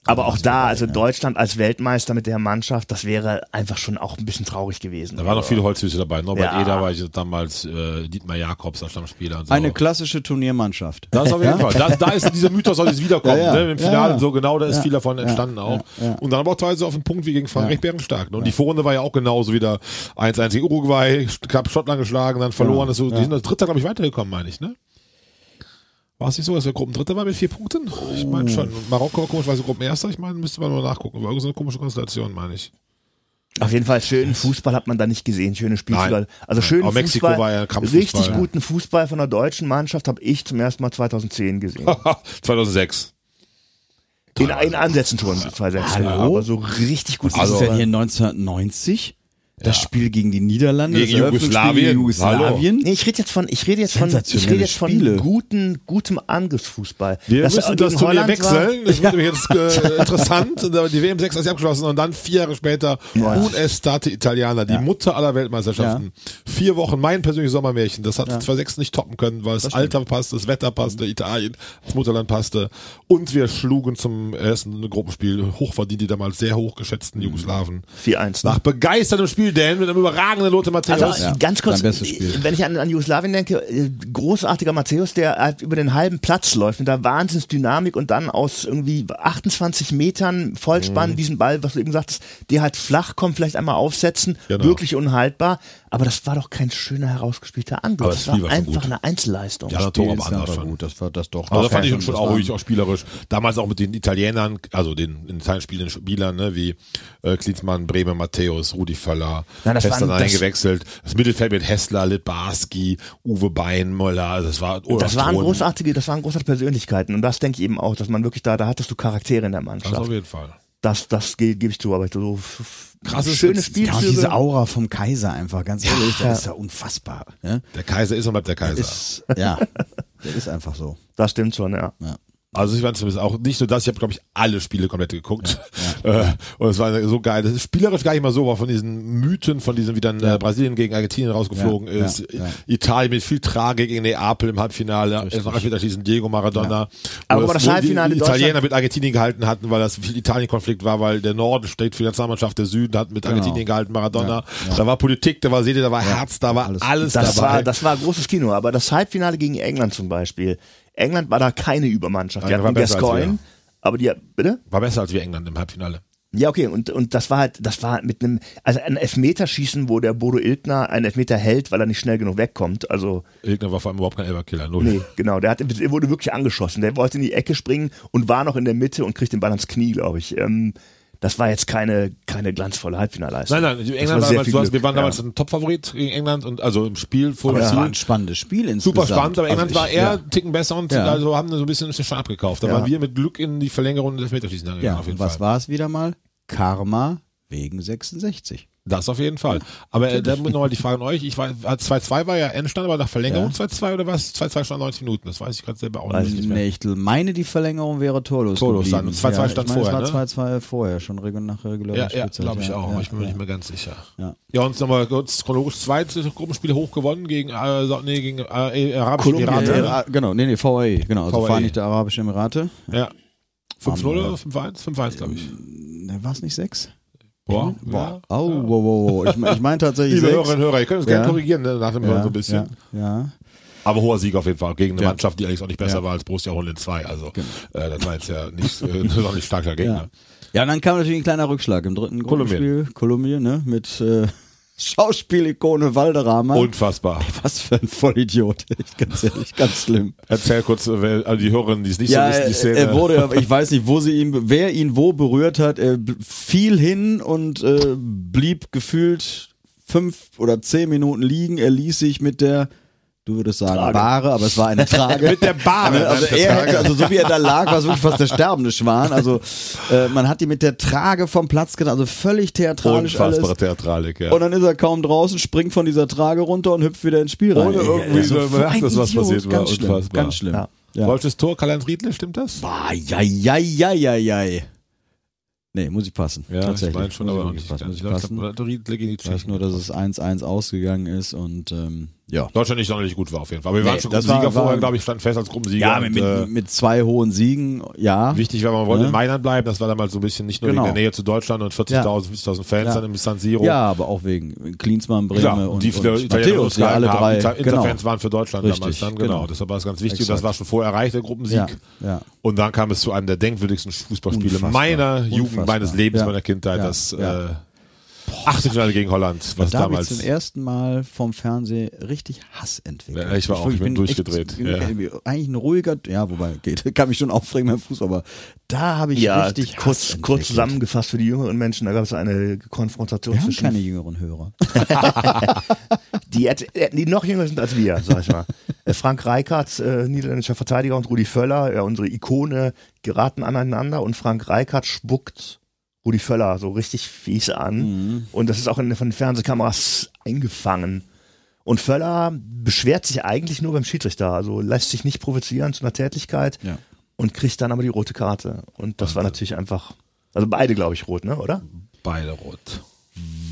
Aber auch da, also Deutschland als Weltmeister mit der Mannschaft, das wäre einfach schon auch ein bisschen traurig gewesen. Da waren noch viele Holzfüße dabei. Norbert Ja. Eder war ich damals, äh, Dietmar Jakobs als Stammspieler. Und so. Eine klassische Turniermannschaft. Das auf jeden Fall. Da, da ist dieser Mythos soll jetzt wiederkommen. Ja, ja. Ne? Im Finale Ja, ja. und so genau, da ist Ja. viel davon entstanden auch. Und dann aber auch teilweise auf den Punkt wie gegen Frankreich Bärenstark. Ne? Und die Vorrunde war ja auch genauso wieder 1-1 gegen Uruguay, knapp Schottland geschlagen, dann verloren. Das so, Die sind als Dritter, glaube ich, weitergekommen, meine ich, ne? War es nicht so, dass wir Gruppendritter waren mit vier Punkten? Ich meine schon. Marokko war komischerweise Gruppenerster. Ich meine, müsste man nur nachgucken. War irgendwie so eine komische Konstellation, meine ich. Auf jeden Fall schönen Fußball hat man da nicht gesehen, schöne Spielzüge. Also schönen Aber Mexiko Fußball, war ja Kampffußball, richtig ja. guten Fußball von der deutschen Mannschaft habe ich zum ersten Mal 2010 gesehen. 2006. in, in Ansätzen schon 2006, Hallo? aber so richtig gut. Was ist Also- denn hier 1990? Das Spiel gegen die Niederlande, Gegen das Jugoslawien. gegen Jugoslawien. Nee, ich rede jetzt von, ich rede jetzt von, ich rede jetzt von Spiele. guten, gutem Angriffsfußball. Wir Dass er müssen das Turnier wechseln. Das wird nämlich jetzt äh, interessant. Die WM 6 ist abgeschlossen und dann vier Jahre später Unestate Italiana, die Mutter aller Weltmeisterschaften. Vier Wochen mein persönliches Sommermärchen. Das hat 2006 nicht toppen können, weil das, Alter passte, das Wetter passte, Italien, das Mutterland passte. Und wir schlugen zum ersten Gruppenspiel hochverdient die damals sehr hoch geschätzten Jugoslawen. 4-1. Nach begeistertem Spiel, Dan, mit einem überragenden Lothar Matthäus. Also Ja, ganz kurz, wenn ich an, an Jugoslawien denke, äh, großartiger Matthäus, der halt über den halben Platz läuft mit der Wahnsinnsdynamik und dann aus irgendwie 28 Metern Mhm. Vollspann diesen Ball, was du eben sagtest, der halt flach kommt, vielleicht einmal aufsetzen, Genau. wirklich unhaltbar. Aber das war doch kein schöner herausgespielter Angriff. Aber das das war Spiel war einfach gut. eine Einzelleistung. Ja, das Tor ist aber gut, das war das doch. Also das fand ich war schon auch war- ruhig, auch spielerisch. Damals auch mit den Italienern, also den in Italien spielenden Spielern, ne, wie äh, Klinsmann, Bremer, Matthäus, Rudi Nein, das Hessler dann das- eingewechselt. Das Mittelfeld mit Hessler, Litbarski, Uwe Beinmüller, das war Olaf Das waren Thron. großartige, das waren großartige Persönlichkeiten. Und das denke ich eben auch, dass man wirklich da, da hattest du Charaktere in der Das Mannschaft. auf jeden Fall. Das, das ge- gebe ich zu, aber so Krasses schöne Jetzt- Ja, diese Aura vom Kaiser einfach, ganz ehrlich, Ja. das ist ja unfassbar. Ne? Der Kaiser ist und bleibt der Kaiser. Ist, ja, der ist einfach so. das stimmt schon, ja. Also ich fand zumindest auch nicht nur das, ich habe glaube ich alle Spiele komplett geguckt äh, und es war so geil. Das ist spielerisch gar nicht mal so, war von diesen Mythen, von diesen wie dann äh, Brasilien gegen Argentinien rausgeflogen Ja, ja, ist, ja. Italien mit viel Tragik gegen Neapel im Halbfinale, Frankreich mit erschließen Diego Maradona. Aber Wo das wo Halbfinale die Italiener mit Argentinien gehalten hatten, weil das viel Italien-Konflikt war, weil der Norden steht für die Nationalmannschaft, der Süden hat mit Argentinien gehalten, Maradona. Da war Politik, da war Seele, da war Herz, da war alles, alles. Das dabei. war, das war großes Kino, aber das Halbfinale gegen England zum Beispiel. England war da keine Übermannschaft. Die hatten Gascoigne, aber die, bitte? war besser als wir England im Halbfinale. Ja, okay, und, und das war halt, das war mit einem, also ein Elfmeterschießen, wo der Bodo Ilgner einen Elfmeter hält, weil er nicht schnell genug wegkommt. Also, Ilgner war vor allem überhaupt kein Elberkiller, null. nee, genau, der, hat, der wurde wirklich angeschossen. Der wollte in die Ecke springen und war noch in der Mitte und kriegt den Ball ans Knie, glaube ich. Ähm, das war jetzt keine, keine glanzvolle Halbfinalleistung. Nein, nein, England war damals, hast, wir waren damals ja. ein Topfavorit gegen England und also im Spiel vor Aber Ziel. war ein spannendes Spiel insgesamt. Super spannend, aber England Also war ich- eher ja. einen Ticken besser und Ja. also haben so ein bisschen den Schaden abgekauft. Da Ja. waren wir mit Glück in die Verlängerung des Elfmeterschießen gegangen, Ja, auf jeden und was war es wieder mal? Karma wegen 66. Das auf jeden Fall. Aber äh, dann nochmal die Frage an euch. Ich war, 2-2 war ja Endstand, aber nach Verlängerung Ja. 2-2 oder was? 2-2 stand 90 Minuten. Das weiß ich gerade selber auch Weiß nicht ich mehr. Nee, ich meine, die Verlängerung wäre torlos, Torlos dann. Und 2-2 ja, stand ich meine, vorher, Es ne? war 2-2 vorher, schon nach regulärer Ja, ja glaube ich auch. Ja, ich bin mir ja. nicht mehr ganz sicher. Ja. Ja, und nochmal kurz chronologisch zweite Gruppenspiel hoch gewonnen gegen, äh, nee, gegen äh, Arabische Kolumbien, Emirate. Ja, ja, genau, nee, nee, VAE, genau, also VAE. Vereinigte Arabische Emirate. Ja. 5-0 Haben, oder 5-1? 5-1, glaube ich. War es nicht 6? Boah. Boah. Oh, wow, wow, wow. Ich, mein- ich meine tatsächlich Liebe 6. Hörerinnen und Hörer, ihr könnt uns gerne Ja. korrigieren ne, nach dem Hören so ein bisschen. Ja, ja. Aber hoher Sieg auf jeden Fall gegen eine Ja. Mannschaft, die eigentlich auch nicht besser Ja. war als Borussia Holland 2. Also äh, das war jetzt ja nicht, äh, noch nicht starker Gegner. Ja. ja, und dann kam natürlich ein kleiner Rückschlag im dritten Kolumbien. Gruppenspiel. Kolumbien, ne? Mit äh, Schauspielikone Valderrama. Unfassbar. Was für ein Vollidiot. Ganz ehrlich, ganz schlimm. Erzähl kurz, äh, wer- also die Hörerinnen, die es nicht Ja, so wissen, die er, Szene. er wurde, ich weiß nicht, wo sie ihn, wer ihn wo berührt hat. Er fiel hin und äh, blieb gefühlt fünf oder zehn Minuten liegen. Er ließ sich mit der, du würdest sagen, Trage. Bahre, aber es war eine Trage. Mit der Bahre, Also, er hätte, also so wie er da lag, war es wirklich fast der sterbende Schwan. Also äh, man hat ihn mit der Trage vom Platz getan, also völlig theatralisch Unfassbare alles. Theatralik, ja. Und dann ist er kaum draußen, springt von dieser Trage runter und hüpft wieder ins Spiel rein. Ohne irgendwie Also, so- man merkt, ein dass was passiert war. ganz schlimm, Unfassbar. Ganz schlimm. Ja. Ja. Deutsches Tor, Karl-Heinz Riedle, stimmt das? Ah, ja, ja, ja, ja, ja. Nee, muss ich passen. Ja, Tatsächlich. ich meine schon, muss aber ich nicht. passen. Muss Ich passen. Ich weiß Tschechen. nur, dass es 1-1 ausgegangen ist und ähm, ja. Deutschland nicht sonderlich gut war auf jeden Fall. Aber wir Nee, waren schon Gruppensieger war- vorher, glaube ich, stand fest als Gruppensieger. Ja, und, mit, äh, mit, zwei hohen Siegen, ja. Wichtig war, man wollte Ja. in Mailand bleiben. Das war damals so ein bisschen nicht nur Genau. in der Nähe zu Deutschland und 40.000, 50.000 Fans Ja. dann im San Siro. Ja, aber auch wegen Klinsmann, Breme Klar, und, die viele und Matthäus, ja, alle drei. Inter genau. Interfans waren für Deutschland Richtig, damals dann, genau. genau. Deshalb war es ganz wichtig. Exakt. Das war schon vorher erreicht, der Gruppensieg. Ja, ja. Und dann kam es zu einem der denkwürdigsten Fußballspiele Unfassbar. meiner Jugend, Unfassbar. meines Lebens, Ja. meiner Kindheit. Ja. Das Ja. äh, Achtelfinale gegen Holland, was da habe ich damals. zum ersten Mal vom Fernsehen richtig Hass entwickelt. Ja, ich war auch, ich bin echt- durchgedreht, bin ja. Eigentlich ein ruhiger, ja, wobei geht, kann mich schon aufregen beim Fußball, aber da habe ich Ja, richtig Hass kurz, entwickelt. kurz zusammengefasst für die jüngeren Menschen, da gab es eine Konfrontation Wir haben zwischen keine jüngeren Hörer. die, die noch jünger sind als wir, sag ich mal. Äh, Frank Reichardt, äh, niederländischer Verteidiger, und Rudi Völler, ja, unsere Ikone, geraten aneinander und Frank Reichardt spuckt Rudi Völler so richtig fies an. Mhm. Und das ist auch in, von den Fernsehkameras eingefangen. Und Völler beschwert sich eigentlich nur beim Schiedsrichter, also lässt sich nicht provozieren zu einer Tätigkeit Ja. und kriegt dann aber die rote Karte. Und das war natürlich einfach, also beide, glaube ich, rot, ne, oder? Beide rot.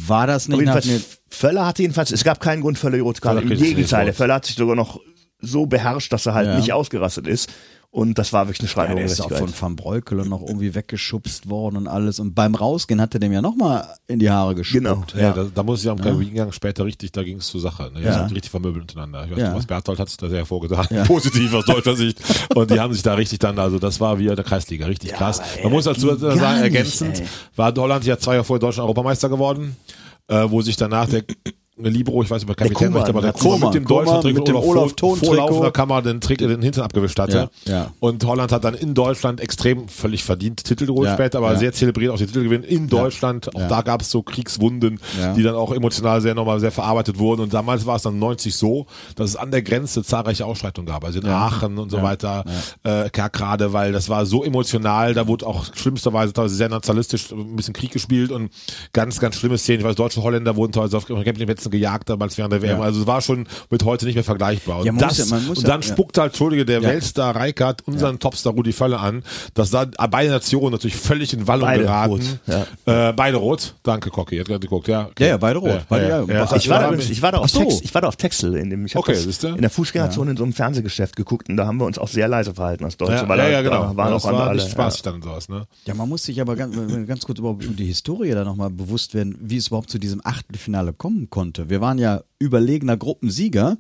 War das nicht jedenfalls, Völler hatte jedenfalls, es gab keinen Grund, Völler die rote Karte. Im Gegenteil, der. Völler hat sich sogar noch so beherrscht, dass er halt Ja. nicht ausgerastet ist. Und das war wirklich eine Ja, schreiende der ist auch von Van Breukelen noch irgendwie weggeschubst worden und alles. Und beim Rausgehen hat er dem ja nochmal in die Haare gespuckt. Genau. Ja, da, da muss ich am Kabinengang später richtig, da ging es zur Sache. Ne? Die Ja. sind richtig vermöbelt miteinander. Ich weiß Ja. nicht, was Berthold hat da sehr hervorgetan. Ja. Positiv aus deutscher Sicht. Und die haben sich da richtig dann, also das war wie in der Kreisliga, richtig krass. Man muss dazu sagen, nicht, ergänzend, ey. war Holland ja zwei Jahre vorher Deutschland Europameister geworden, äh, wo sich danach der Libro, ich weiß nicht, ob er Kapitän war, Koeman, aber der der Koeman mit dem Deutschland mit dem Olaf Thon vorlaufender Kammer den, Trick, den Hintern abgewischt hatte. Ja, ja. Und Holland hat dann in Deutschland extrem völlig verdient Titel geholt Ja, später, aber sehr zelebriert auch die Titel gewinnen in Deutschland. Auch da gab es so Kriegswunden, die dann auch emotional sehr nochmal sehr verarbeitet wurden. Und damals war es dann 90 so, dass es an der Grenze zahlreiche Ausschreitungen gab. Also in Aachen und so weiter, äh, Kerkrade, weil das war so emotional, da wurde auch schlimmsterweise teilweise sehr nationalistisch ein bisschen Krieg gespielt und ganz, ganz schlimme Szenen. Ich weiß, deutsche Holländer wurden teilweise auf Campingplätzen gejagt damals während der WM. Ja. Also es war schon mit heute nicht mehr vergleichbar. Und, Ja, man muss das, ja- man muss und dann ja. spuckt halt, Entschuldige, der Ja. Weltstar Reikert unseren Topstar Rudi Völler an, dass da beide Nationen natürlich völlig in Wallung Beide geraten. rot, Äh, beide rot. Danke, Cocky. Hat gerade geguckt, ja. okay. Ja, ja, beide rot. Beide, Ich war, da, übrigens- ich war da auf so. Text, ich war da auf Texel in dem, ich Okay, das in der Fußgängerzone in so einem Fernsehgeschäft geguckt und da haben wir uns auch sehr leise verhalten als Deutsche, ja, weil ja, da, ja, genau. da waren ja, auch das andere war nicht spaßig dann und sowas, ne? Ja, man muss sich aber ganz, ganz kurz überhaupt über die Historie da nochmal bewusst werden, wie es überhaupt zu diesem Achtelfinale kommen konnte. Wir waren ja überlegener Gruppensieger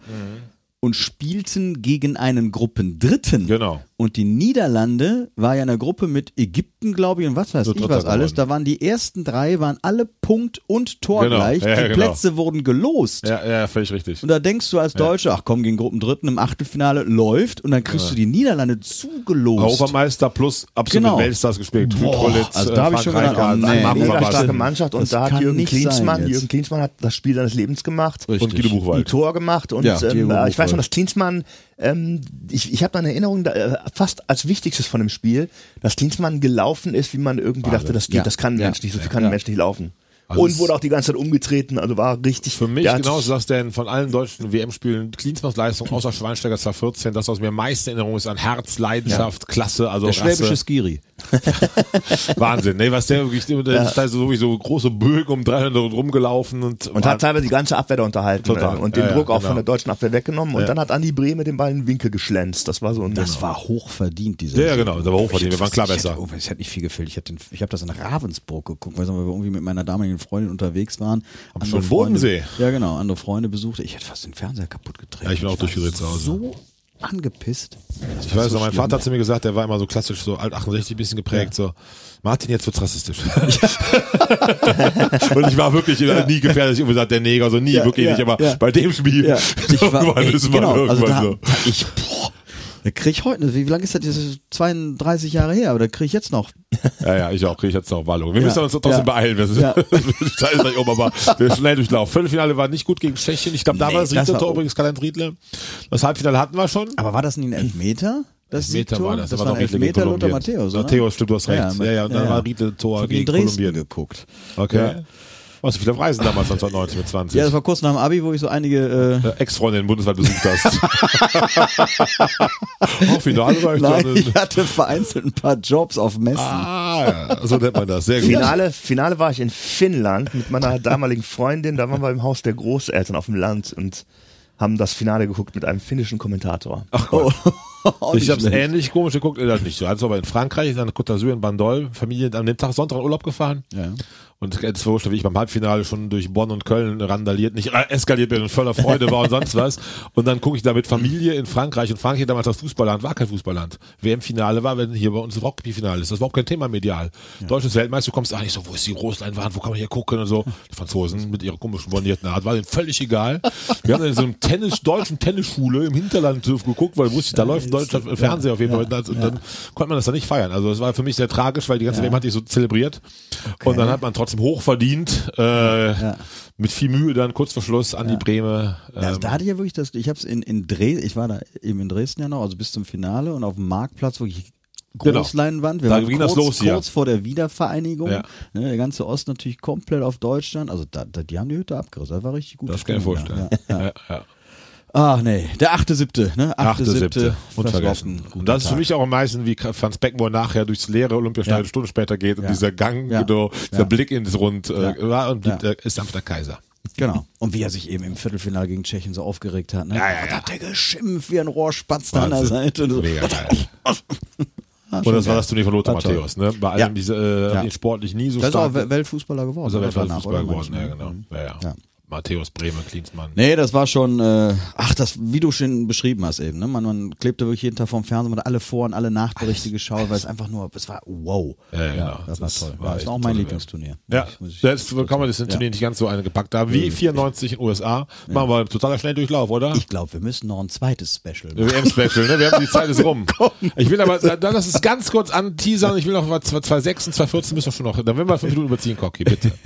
und spielten gegen einen Gruppendritten. Genau. Und die Niederlande war ja in der Gruppe mit Ägypten, glaube ich, und was weiß So ich was alles. geworden. Da waren die ersten drei, waren alle Punkt und Tor Genau. gleich. Ja, ja, die genau. Plätze wurden gelost. Ja, ja, völlig richtig. Und da denkst du als Deutscher, ach komm, gegen Gruppendritten im Achtelfinale läuft und dann kriegst du die Niederlande zugelost. Europameister plus absolut Genau. Weltstars gespielt. Boah, also da hab ich schon gedacht, oh, nee, mega starke Mannschaft und Das da hat Jürgen Klinsmann. Jürgen Klinsmann hat das Spiel seines Lebens gemacht. Richtig. und Guido ein Buchwald. Tor gemacht und Ja, ähm, äh, ich weiß noch, dass Klinsmann, ähm, ich, ich habe da eine Erinnerung, da, äh, fast als wichtigstes von dem Spiel, dass Klinsmann gelaufen ist, wie man irgendwie dachte, das geht, Ja. das kann ein Ja. Mensch nicht, so viel kann ein Ja. Mensch nicht laufen. Also und wurde auch die ganze Zeit umgetreten, also war richtig. Für mich der hat- genau sagst denn von allen deutschen WM-Spielen Klinsmanns Leistung außer Schweinsteiger 2014, das was mir am meisten in Erinnerung ist an Herz, Leidenschaft, Klasse, also der schwäbische Rasse. Skiri. Wahnsinn, ne, was der wirklich, der ist da so, so große Bögen um 300 rumgelaufen und, Und hat teilweise die ganze Abwehr da unterhalten Total. äh, und den Ja, ja, Druck auch genau. von der deutschen Abwehr weggenommen. Und dann hat Andi Brehme den Ball in den Winkel geschlänzt. Das war so ein Das war hochverdient, dieser Ja, ja, genau, der war hochverdient, wir waren klar Ich hätte- besser. oh, Es hätte nicht viel gefehlt. Ich, hätte ich habe das in Ravensburg geguckt, weil wir irgendwie mit meiner damaligen Freundin unterwegs waren. Schon Freunde- Bodensee. Ja, genau. Andere Freunde besuchte. Ich hätte fast den Fernseher kaputt getreten. Ja, ich bin auch war durchgedreht zu Hause. So angepisst. Ich weiß noch, mein Vater hat zu mir gesagt, der war immer so klassisch, so alt 68 ein bisschen geprägt, so, Martin, jetzt wird's rassistisch. und ich war wirklich nie gefährlich, ich habe gesagt, der Neger, so nie, Ja, wirklich ja, nicht, aber ja. bei dem Spiel, Ja, ich war, ey, genau, also irgendwann da, so. da ich, da krieg ich heute, wie lange ist das? Das ist 32 Jahre her, aber da krieg ich jetzt noch. Ja, ja, ich auch, kriege ich jetzt noch Wallung. Wir Ja, müssen uns trotzdem ja. beeilen, wir sind Ja. Zeit ist um, aber wir schnell durchlaufen. Viertelfinale war nicht gut gegen Tschechien, ich glaube, da Nee, war das das dritte war- Tor übrigens, Karl-Heinz Riedle. Das Halbfinale hatten wir schon. Aber war das nicht ein Elfmeter? Das Siegtor? war das, das da war ein Elfmeter Lothar. Matthäus? Matthäus, stimmt, du hast recht. Ja, ja, und dann war Riedle Tor gegen Dresden Kolumbien. geguckt. Okay. Ja. Warst du viel auf Reisen damals 1990 mit 20? Ja, das war kurz nach dem Abi, wo ich so einige. Äh, äh, Ex-Freundin bundesweit besucht hast. oh, Finale war ich nein, dann. ich hatte vereinzelt ein paar Jobs auf Messen. Ah, ja, so nennt man das. Sehr gut. Finale, Finale war ich in Finnland mit meiner damaligen Freundin. Da waren wir im Haus der Großeltern auf dem Land und haben das Finale geguckt mit einem finnischen Kommentator. Ach Gott. Auch Ich nicht habe es ähnlich komisch geguckt, äh, das nicht so. Also aber in Frankreich, dann Côte d'Azur in Bandol, Familie an dem Tag Sonntag in Urlaub gefahren. Ja. Und es war wie ich beim Halbfinale schon durch Bonn und Köln randaliert, nicht äh, eskaliert bin und voller Freude war und sonst was. Und dann gucke ich da mit Familie in Frankreich und Frankreich damals das Fußballland, war kein Fußballland. WM-Finale war, wenn hier bei uns das Rugby-Finale ist. Das war überhaupt kein Thema medial. Deutsches Weltmeister, du kommst eigentlich so, wo ist die Großleinwand, wo kann man hier gucken und so. Die Franzosen mit ihrer komischen bornierten Art, war denen völlig egal. Wir haben in so einem Tennis, deutschen Tennisschule im Hinterland geguckt, weil wusste ich, da läuft in Deutschland Fernseher auf jeden Fall. Und das- Und dann konnte man das dann nicht feiern. Also es war für mich sehr tragisch, weil die ganze WM hatte ich so zelebriert. Und dann hat man trotzdem hoch verdient, äh, mit viel Mühe dann kurz vor Schluss an die Breme. Ja, Ähm, da hatte ich ja wirklich das, ich habe es in, in Dresden, ich war da eben in Dresden ja noch, also bis zum Finale und auf dem Marktplatz wirklich Genau. Großleinwand. Wir Da waren ging kurz, das los kurz vor der Wiedervereinigung. Ja. Ne, der ganze Ost natürlich komplett auf Deutschland. Also da, da, die haben die Hütte abgerissen. Das war richtig gut. das kann ich mir vorstellen. Ja, ja. Ach nee, der achte, siebte, ne? Achte, siebte. Das Unvergessen. Und das ist für mich auch am meisten, wie Franz Beckenbauer nachher durchs leere Olympiastadion Ja. eine Stunde später geht und Ja. dieser Gang, Ja. genau, dieser Ja. Blick ins Rund, äh, und Ja. der ist der Kaiser. Genau. Und wie er sich eben im Viertelfinale gegen Tschechien so aufgeregt hat. Ne? Ja, ja, ja. hat der geschimpft wie ein Rohrspatz da an der. Seite. Und so. Mega geil. Ah, Und das war das Turnier von Lothar. Matthäus, ne? Bei allem Ja. diese, äh, Ja. sportlich nie so Das ist auch stark. Wel- Weltfußballer geworden. Also Weltfußballer geworden, ja, genau. Ja, ja. Ja. Matthäus Bremer, Klinsmann. Nee, das war schon, äh, ach, das, wie du schon beschrieben hast eben, ne? Man, man klebte wirklich jeden Tag vorm Fernsehen, man hat alle Vor- und alle Nachberichte geschaut, weil es einfach nur, es war wow. Ja, ja, genau. das war Das toll. war war war auch mein Lieblingsturnier. Ja, jetzt kann man das Turnier nicht ganz so eine gepackt haben. Wie 94 in USA. Machen wir totaler Schnelldurchlauf, oder? Ich glaube, wir müssen noch ein zweites Special machen. WM-Special, ne? Wir haben die Zeit ist rum. Ich will aber, dann lass es ganz kurz anteasern. Ich will noch mal 2006 und 2014 müssen wir schon noch, dann werden wir fünf Minuten überziehen, Cocky, bitte.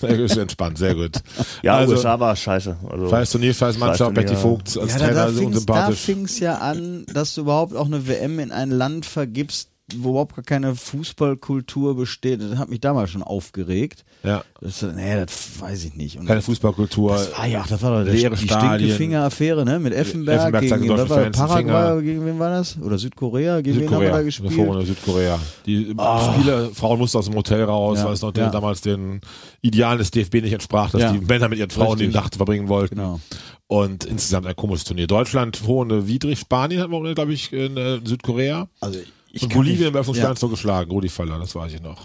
Das ist entspannt, sehr gut. Ja, also, USA war scheiße. Also, scheiß Turnier, scheiß Mannschaft, Betty. Vogt als Ja, da, Trainer, da sehr fing's, da unsympathisch. fing's ja an, dass du überhaupt auch eine WM in ein Land vergibst, wo überhaupt gar keine Fußballkultur besteht. Das hat mich damals schon aufgeregt. Ja. Das, nee, das weiß ich nicht. Und Keine Fußballkultur. Das war ja, das war doch leere die. Stinkefinger-Affäre, ne? Mit Effenberg, Effenberg gegen, was war, Paraguay, gegen wen war das? Oder Südkorea, gegen wen haben wir Südkorea, da gespielt? Vorrunde Südkorea. Die Spieler, Frauen mussten aus dem Hotel raus, Ja, weil es noch ja. damals den Idealen des DFB nicht entsprach, dass Ja. die Männer mit ihren Frauen Richtig. die Nacht verbringen wollten. Genau. Und insgesamt ein komisches Turnier. Deutschland, Vorrunde widrig, Spanien hatten wir, glaube ich, in äh, Südkorea. Also, ich Bolivien im Öffnungsstein ja. so geschlagen, Rudi Völler, das weiß ich noch.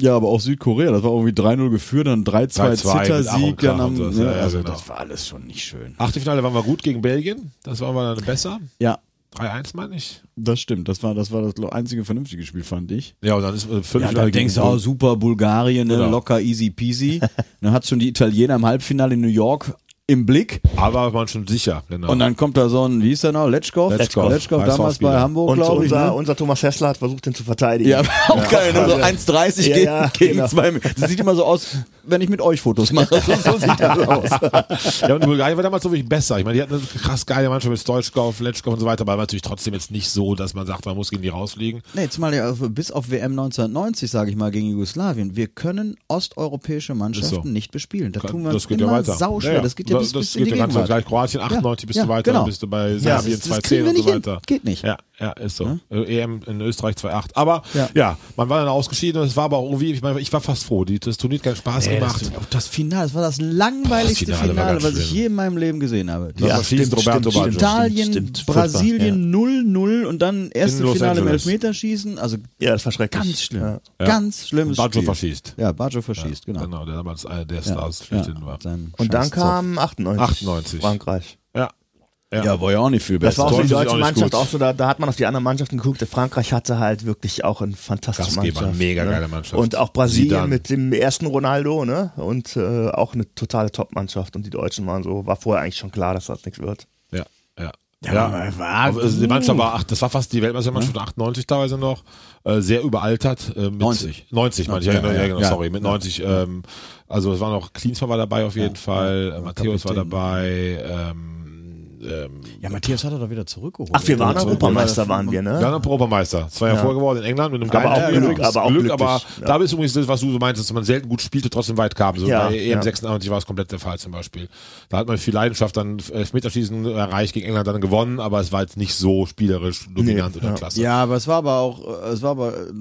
ja, aber auch Südkorea, das war irgendwie 3-0 geführt, dann 3-2 3-2 mit Ach Zittersieg, dann am, so, ne, ja, also genau. das war alles schon nicht schön. Achtelfinale waren wir gut gegen Belgien, das waren wir dann besser. Ja, 3-1 meine ich. das stimmt, das war das war das einzige vernünftige Spiel, fand ich. Ja, und dann ist äh, Ja, Viertelfinale dann denkst du, oh, super, Bulgarien, ne, Genau. locker, easy peasy. dann hat schon die Italiener im Halbfinale in New York im Blick. aber war man schon sicher. Genau. Und dann kommt da so ein, wie hieß der noch, Letschkow? Letschkow. Letschkow damals bei Hamburg, Und glaube ich. unser, Ne? unser Thomas Hessler hat versucht, den zu verteidigen. Ja, auch geil, ne? so Ja. 1,30 Ja, gegen, ja, gegen genau. zwei Meter. Das sieht immer so aus, wenn ich mit euch Fotos mache. So, so sieht das aus. Ja, und Bulgarien war damals so wirklich besser. Ich meine, die hatten eine krass geile Mannschaft mit Stoichkov, Letschkov und so weiter, aber war natürlich trotzdem jetzt nicht so, dass man sagt, man muss gegen die rausfliegen. Nee, zumal ja auf- bis auf WM 1990, sage ich mal, gegen Jugoslawien, wir können osteuropäische Mannschaften Ist so. nicht bespielen. Da tun wir das uns geht ja immer weiter. sauschwer. Das geht ja bis, das bis in die geht ja ganz gleich. Kroatien 98 bist Ja, du weiter, genau. dann bist du bei Ja, Serbien das 210 kriegen wir und so nicht hin. weiter. Geht nicht. Ja, ja, ist so. Äh, EM in Österreich 2.8. Aber ja. Ja. man war dann ausgeschieden und es war aber auch irgendwie, ich meine, ich war fast froh. Die, das Turnier hat keinen Spaß Ey, gemacht. das, das Finale, das war das langweiligste Das Finale Finale, was ich je in meinem Leben gesehen habe. Das war schießt Roberto Baggio. Italien, stimmt, stimmt. Brasilien 0-0 und dann erste Finale im. Elfmeterschießen. Also Ja, das war schrecklich. ganz schlimm. Ja. Ja. Ganz schlimmes Baggio Spiel. verschießt. Ja, Baggio verschießt, genau. Genau, der damals einer der Ja, Stars ja, schlechthin war. Und dann kam 98. 98. Frankreich. Ja. Zoff. Ja, war ja auch nicht viel Das besser. war auch so die deutsche auch Mannschaft gut. auch so, da, da hat man auf die anderen Mannschaften geguckt. Frankreich hatte halt wirklich auch eine fantastische Gastgeber, Mannschaft. mega ne? geile Mannschaft. Und auch Brasilien Zidane. mit dem ersten Ronaldo, ne? Und äh, auch eine totale Top-Mannschaft. Und die Deutschen waren so, war vorher eigentlich schon klar, dass das nichts wird. Ja, ja. Ja, war- also die Mannschaft war, ach, das war fast die Weltmeistermannschaft 98 teilweise noch, äh, sehr überaltert. Äh, mit 90. 90 meine ich, ja, Ja, genau, ja, ja, genau, ja. sorry, mit 90, ähm, also es war noch, Klinsmann war dabei auf jeden Fall, äh, Matthäus war dabei, ähm, ähm, Ja, Matthias hat er doch wieder zurückgeholt. Ach, wir waren Ja, Europameister, waren wir, ne? Ja, dann Europameister. Zwei Jahre Ja. vorher geworden in England mit einem Aber geilen auch Team Glück, übrigens. aber auch Glück, aber ja. da ist übrigens das, was du so meinst, dass man selten gut spielte, trotzdem weit kam. So Ja, bei EM ja. 96 war es komplett der Fall zum Beispiel. Da hat man viel Leidenschaft dann Elfmeterschießen erreicht, gegen England dann gewonnen, aber es war jetzt nicht so spielerisch dominant Nee, oder ja. klasse. Ja, aber es war aber auch, äh, es war aber äh,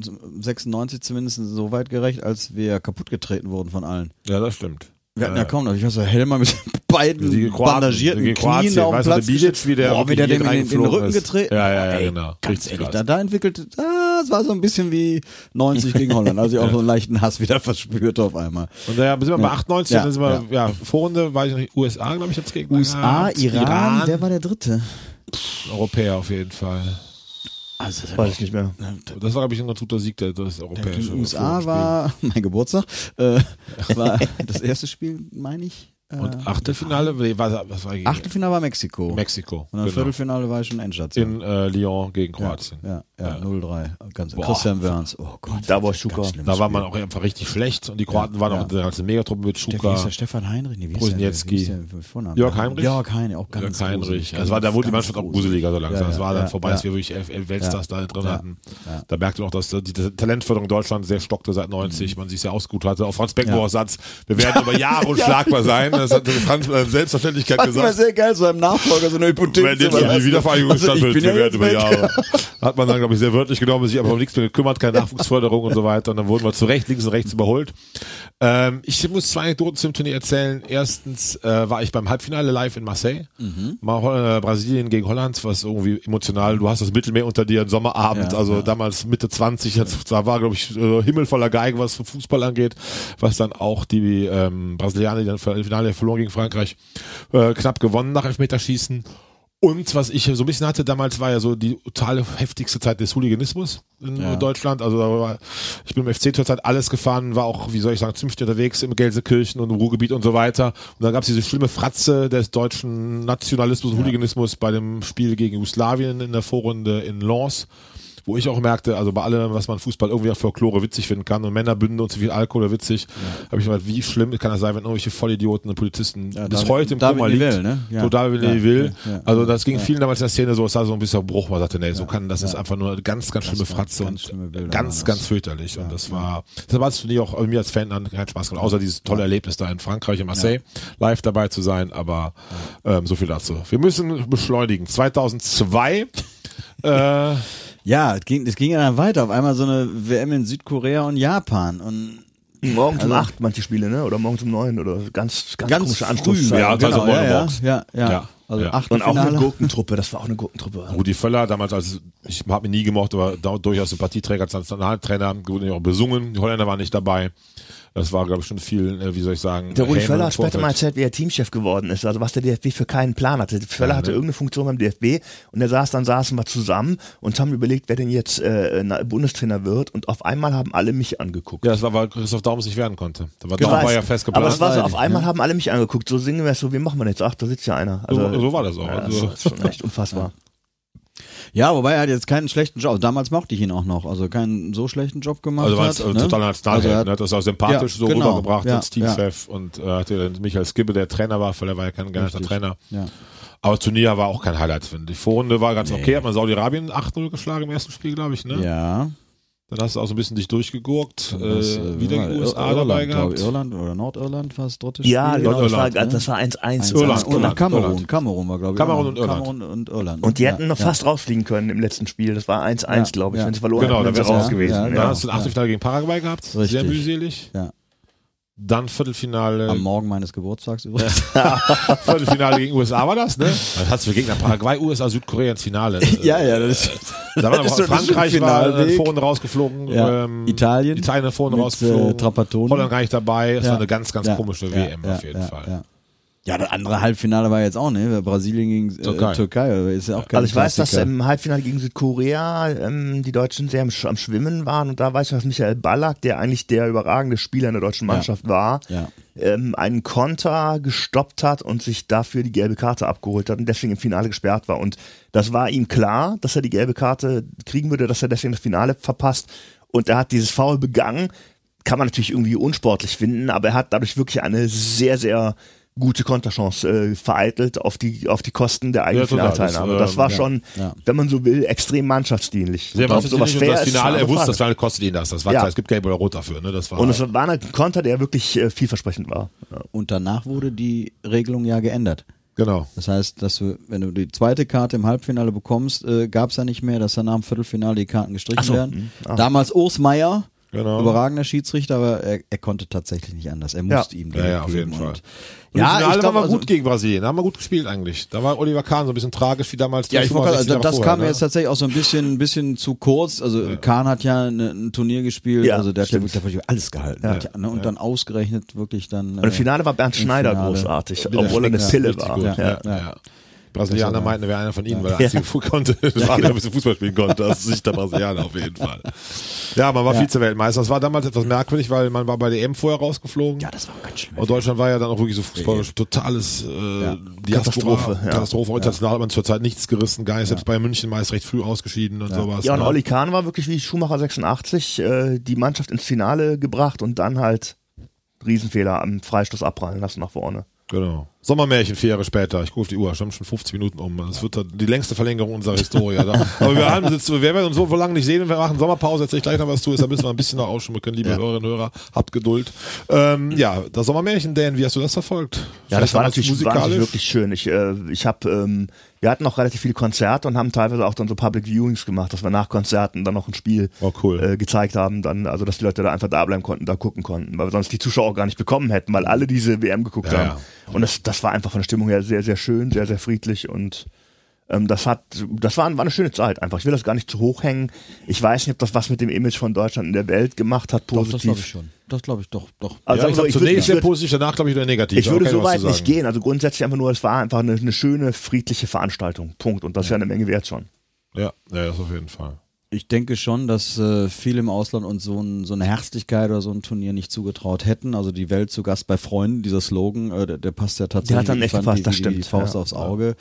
96 zumindest so weit gerecht, als wir kaputt getreten wurden von allen. Ja, das stimmt. Wir hatten ja kaum noch, ich weiß ja, Helmer mit beiden Die Kroaten, bandagierten die Knien Kroatien, da auf dem du, Platz der Bilic, wie der Boah, wie der dem in, den- Rücken ist. getreten Ja, ja, ja, Ey, genau. Ganz Richtig ehrlich, krass. da, da entwickelt, ah, es war so ein bisschen wie 90 gegen Holland, als ich auch so einen leichten Hass wieder verspürte auf einmal. Und da sind wir bei 98, Ja, dann sind wir, ja, Vorrunde, weiß ich nicht, USA, glaube ich, jetzt gegen USA, gehabt. Iran, wer war der dritte? Europäer auf jeden Fall. Also, Weiß ich nicht mehr. Das war, glaube ich, ein ganz guter Sieg der, des der europäischen gegen USA war mein Geburtstag, äh, war das erste Spiel, meine ich. Äh, Und Achtelfinale, nee, was, was war gegen Achtelfinale war Mexiko. Mexiko. Und dann genau. Viertelfinale war ich schon Endstation. In äh, Lyon gegen Kroatien. Ja, ja, ja, 0-3. Ganz, Boah. Christian Wörns. Oh Gott. Da war das Schuka. ganz Da war man auch einfach richtig schlecht und die Kroaten waren ja. auch in der ganzen Megatruppe mit Schuka. der Stefan Heinrich? Nee, wie? Brusniewski. Jörg Heinrich? Jörg Heinrich, auch ganz Jörg Heinrich. gruselig. Das war, da wurde die Ganz Mannschaft auch gruselig. gruseliger so langsam. Ja, das war ja, dann ja, vorbei, ja. als wir wirklich elf, elf Weltstars da drin Ja. hatten. Ja. Da merkte man auch, dass die die Talentförderung in Deutschland sehr stockte seit 90. Man sich sehr ausgeruht hatte. Auf Franz Beckenbauer Satz, wir werden über Jahre unschlagbar sein. Das hat Franz äh, Selbstverständlichkeit Fand ich immer gesagt. sehr geil, so einem Nachfolger so eine Hypothek Wenn die. Wiedervereinigung Also, stattfindet, wir ja werden über. Jahre. Hat man dann, glaube ich, sehr wörtlich genommen, sich aber um nichts mehr gekümmert, keine Nachwuchsförderung und so weiter. Und dann wurden wir zu Recht, links und rechts überholt. Ähm, ich muss zwei Anekdoten zum Turnier erzählen. Erstens äh, war ich beim Halbfinale live in Marseille. Mal Holl- äh, Brasilien gegen Holland, was irgendwie emotional. Du hast das Mittelmeer unter dir, ein Sommerabend, Ja, also ja. damals Mitte 20. Das, da war, glaube ich, äh, Himmel voller Geigen, was Fußball angeht, was dann auch die ähm, Brasilianer, die dann im Finale verloren gegen Frankreich, äh, knapp gewonnen nach Elfmeterschießen. Und was ich so ein bisschen hatte damals, war ja so die totale heftigste Zeit des Hooliganismus in Ja. Deutschland. Also da war, ich bin im FC zur Zeit alles gefahren, war auch, wie soll ich sagen, zünftig unterwegs im Gelsenkirchen und im Ruhrgebiet und so weiter. Und dann gab es diese schlimme Fratze des deutschen Nationalismus und Hooliganismus bei dem Spiel gegen Jugoslawien in der Vorrunde in Lens. Wo ich auch merkte, also bei allem, was man Fußball irgendwie auch Folklore witzig finden kann und Männerbünde und zu viel Alkohol witzig, habe ich gedacht, wie schlimm kann das sein, wenn irgendwelche Vollidioten und Polizisten Ja, bis David- heute im David Koma liegt. Nivelle, ne? Ja. So David Ja, Nivelle. ja, ja. Also das ging Ja. vielen damals in der Szene so, es war so ein bisschen Bruch, man sagte, nee, so kann, das ist einfach nur eine ganz, ganz schlimme war Fratze ganz und schlimme Bilder ganz, ganz das. fürchterlich. Und das war, das war das Turnier auch mir als Fan an keinen Spaß gemacht, außer dieses tolle Erlebnis da in Frankreich, in Marseille, live dabei zu sein, aber ähm, so viel dazu. Wir müssen beschleunigen. 2002 äh, Ja, es ging, es ging ja dann weiter. Auf einmal so eine WM in Südkorea und Japan. Und Morgens um Also- acht manche Spiele, ne? Oder morgens um neun oder ganz, ganz, ganz komische. Anstoßzeit. Ja, genau, also ja, ja, morgens. ja, ja. Ja, Also ja. Und auch eine Gurkentruppe, das war auch eine Gurkentruppe. Rudi Völler, damals als, ich habe ihn nie gemocht, aber durchaus Sympathieträger als Nationaltrainer, wurde auch besungen, die Holländer waren nicht dabei. Das war, glaube ich, schon viel, äh, wie soll ich sagen, Der Rudi Völler hat später mal erzählt, wie er Teamchef geworden ist, also was der DFB für keinen Plan hatte. Völler hatte ne? irgendeine Funktion beim DFB und er saß dann saßen wir zusammen und haben überlegt, wer denn jetzt äh, Bundestrainer wird und auf einmal haben alle mich angeguckt. Ja, das war, weil Christoph Daum es nicht werden konnte. Da war Daum war ja fest aber geplant. es war so, auf Eigentlich, einmal ne? haben alle mich angeguckt, so singen wir es so, wie machen wir jetzt? Ach, da sitzt ja einer. Also, So- so war das auch. Ja, Also- das ist schon echt unfassbar. Ja, wobei er hat jetzt keinen schlechten Job. Damals mochte ich ihn auch noch. Also keinen so schlechten Job gemacht Also war hat. es äh, ne? total Nationalheld, Also er hat- ne? Das ist auch sympathisch Ja, so genau. rübergebracht Ja, als Teamchef und äh, hatte dann Michael Skibbe, der Trainer war, weil er war ja kein Richtig. Trainer. Ja. Aber das Turnier war auch kein Highlight, finde ich. Die Vorrunde war ganz okay, hat man Saudi-Arabien 8-0 geschlagen im ersten Spiel, glaube ich, ne? Ja. Dann hast du auch so ein bisschen dich durchgegurkt, Das, äh, wieder die USA Irland, dabei gehabt. Irland oder Nordirland war das dritte Spiel. Ja, genau, das war, ne? das war 1-1. Irland, und Irland, Kamerun. Irland. Kamerun war, glaube ich. Kamerun und Irland. Kamerun und Irland. Und die ja, hätten noch ja. fast rausfliegen können im letzten Spiel. Das war 1-1, Ja, glaube ich. ja. Wenn sie verloren Genau, hätten, sie wär's raus gewesen. ja, Dann Ja. hast du ein Achtelfinale gegen Paraguay gehabt, sehr Richtig. mühselig. Ja. Dann Viertelfinale, Am Morgen meines Geburtstags übrigens. Viertelfinale gegen USA war das, ne? Das hat's für Gegner Paraguay, USA, Südkorea ins Finale. ja, ja, das ist. Da war das ist Frankreich war äh, vorne rausgeflogen. Ja. Ähm, Italien. Italien vorne Mit, rausgeflogen. äh, Trapattoni. Holland gar nicht dabei. Das Ja. war eine ganz, ganz Ja. komische WM auf jeden Fall. Ja. ja, das andere Halbfinale war jetzt auch, ne? Brasilien gegen äh, Türkei. Türkei. Ist ja auch kein Also ich weiß, dass Klassiker. im Halbfinale gegen Südkorea ähm, die Deutschen sehr am, am Schwimmen waren und da weiß ich, dass Michael Ballack, der eigentlich der überragende Spieler in der deutschen Mannschaft war, Ja. ähm, einen Konter gestoppt hat und sich dafür die gelbe Karte abgeholt hat und deswegen im Finale gesperrt war. Und das war ihm klar, dass er die gelbe Karte kriegen würde, dass er deswegen das Finale verpasst. Und er hat dieses Foul begangen. Kann man natürlich irgendwie unsportlich finden, aber er hat dadurch wirklich eine sehr, sehr gute Konterchance äh, vereitelt auf die auf die Kosten der eigenen Ja, total. Finalteilnahme. Das, Das, ähm, war ja, schon, ja. wenn man so will, extrem mannschaftsdienlich. Sehr mannschaftlich und fair das Finale, er wusste, das Finale kostet ihn das. Das war Ja. klar, es gibt gelb oder rot dafür, ne? Das war. Und es war ein Konter, der wirklich äh, vielversprechend war. Ja. Und danach wurde die Regelung ja geändert. genau. Das heißt, dass du, wenn du die zweite Karte im Halbfinale bekommst, äh, gab es ja nicht mehr, dass danach im Viertelfinale die Karten gestrichen so, werden. hm, ah. Damals Urs Meier, Genau. überragender Schiedsrichter, aber er, er konnte tatsächlich nicht anders. Er musste ihm Ja, ja, auf jeden Fall. und- Ja, Im Finale ich glaub, waren wir also- gut gegen Brasilien. Da haben wir gut gespielt eigentlich. Da war Oliver Kahn so ein bisschen tragisch wie damals. Ja, ich wollte, also 60 Jahre das vorher, kam mir ne? jetzt tatsächlich auch so ein bisschen, ein bisschen zu kurz. Also Kahn hat ja ne, ein Turnier gespielt, Ja, also der hat ja stimmt. wirklich alles gehalten. Ja. Hat ja, ne, und dann ausgerechnet wirklich dann. Und im Finale war Bernd Schneider Finale. großartig, obwohl er eine Pille war. Ja. Ja, ja. ja. Brasilianer meinten, er wäre einer von ihnen, weil er Ja. einzige Fu- konnte. Einer, der ein bisschen Fußball spielen konnte. Das ist nicht der Brasilianer auf jeden Fall. Ja, man war Ja. Vize-Weltmeister. Das war damals etwas merkwürdig, weil man war bei der EM vorher rausgeflogen. Ja, das war ganz schön. Und Deutschland war ja dann auch wirklich so fußballisch totales äh, Katastrophe, ja. Katastrophe. International hat man zurzeit nichts gerissen. Geil, selbst bei München meist recht früh ausgeschieden und sowas. Ja, und ne? Olli Kahn war wirklich wie Schumacher 86 äh, die Mannschaft ins Finale gebracht und dann halt Riesenfehler am Freistoß abprallen lassen nach vorne. Genau. Sommermärchen vier Jahre später. Ich gucke auf die Uhr. Schon schon 50 Minuten um. Das wird die längste Verlängerung unserer Historie. Da. Aber wir haben jetzt, wir werden uns so lange nicht sehen. Wir machen Sommerpause. Jetzt ich gleich noch was zu. Ist, da müssen wir ein bisschen noch ausschmücken können, liebe Hörerinnen und Hörer. Habt Geduld. Ähm, ja, das Sommermärchen, Dan, wie hast du das verfolgt? Ja, das war natürlich wahnsinnig wirklich schön. Ich, äh, ich habe, ähm, wir hatten noch relativ viele Konzerte und haben teilweise auch dann so Public Viewings gemacht, dass wir nach Konzerten dann noch ein Spiel Oh, cool. äh, gezeigt haben, dann, also dass die Leute da einfach da bleiben konnten, da gucken konnten, weil wir sonst die Zuschauer auch gar nicht bekommen hätten, weil alle diese WM geguckt Ja, haben. ja. Und das, das war einfach von der Stimmung her sehr, sehr schön, sehr, sehr friedlich und ähm, das hat, das war, war eine schöne Zeit einfach. Ich will das gar nicht zu hoch hängen. Ich weiß nicht, ob das was mit dem Image von Deutschland in der Welt gemacht hat, Doch, das positiv. glaube ich schon. Das glaube ich doch, doch. Also ja, ich wir so, glaube, ich zunächst sehr positiv, danach glaube ich wieder negativ. Ich würde so weit nicht gehen. Also grundsätzlich einfach nur, es war einfach eine, eine schöne, friedliche Veranstaltung. Punkt. Und das ist ja eine Menge wert schon. Ja, ja, das auf jeden Fall. Ich denke schon, dass äh, viele im Ausland uns so, ein, so eine Herzlichkeit oder so ein Turnier nicht zugetraut hätten. Also die Welt zu Gast bei Freunden, dieser Slogan, äh, der, der passt ja tatsächlich Der hat dann echt fand, gepasst, wie, das wie die stimmt, Faust ja. aufs Auge.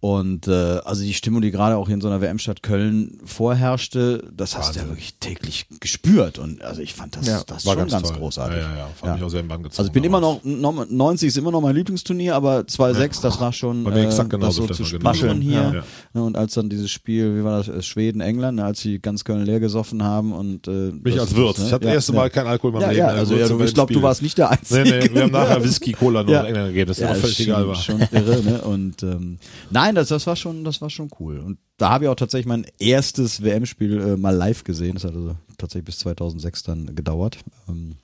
Und äh, also die Stimmung, die gerade auch in so einer WM-Stadt Köln vorherrschte, das hast du ja wirklich täglich gespürt. Und also ich fand das, Ja, das War schon ganz, ganz, großartig. Ja, ja, ja. Fand mich auch sehr im Bann gezogen. Also ich bin immer noch, noch 90 ist immer noch mein Lieblingsturnier, aber 2-6, das war schon Bei mir äh, exakt das genauso, so zu genau. hier. Ja, ja. Ne, Und als dann dieses Spiel, wie war das, äh, Schweden, England, ne, als sie ganz Köln leer gesoffen haben und äh, Mich das- als Wirt. das, ne? Ich hatte das Ja, erste ja. Mal kein Alkohol in meinem Ja, Leben. ja, also Wirt ja, ich glaube, du warst nicht der Einzige. Nee, nee, wir haben nachher Whisky, Cola nur Ja. nach England gegeben, das ist ja, auch das völlig egal schon, war. schon irre, ne? Und ähm, nein, das, das war schon, das war schon cool. Und da habe ich auch tatsächlich mein erstes WM-Spiel äh, mal live gesehen. Das hat also tatsächlich bis 2006 dann gedauert. Ähm,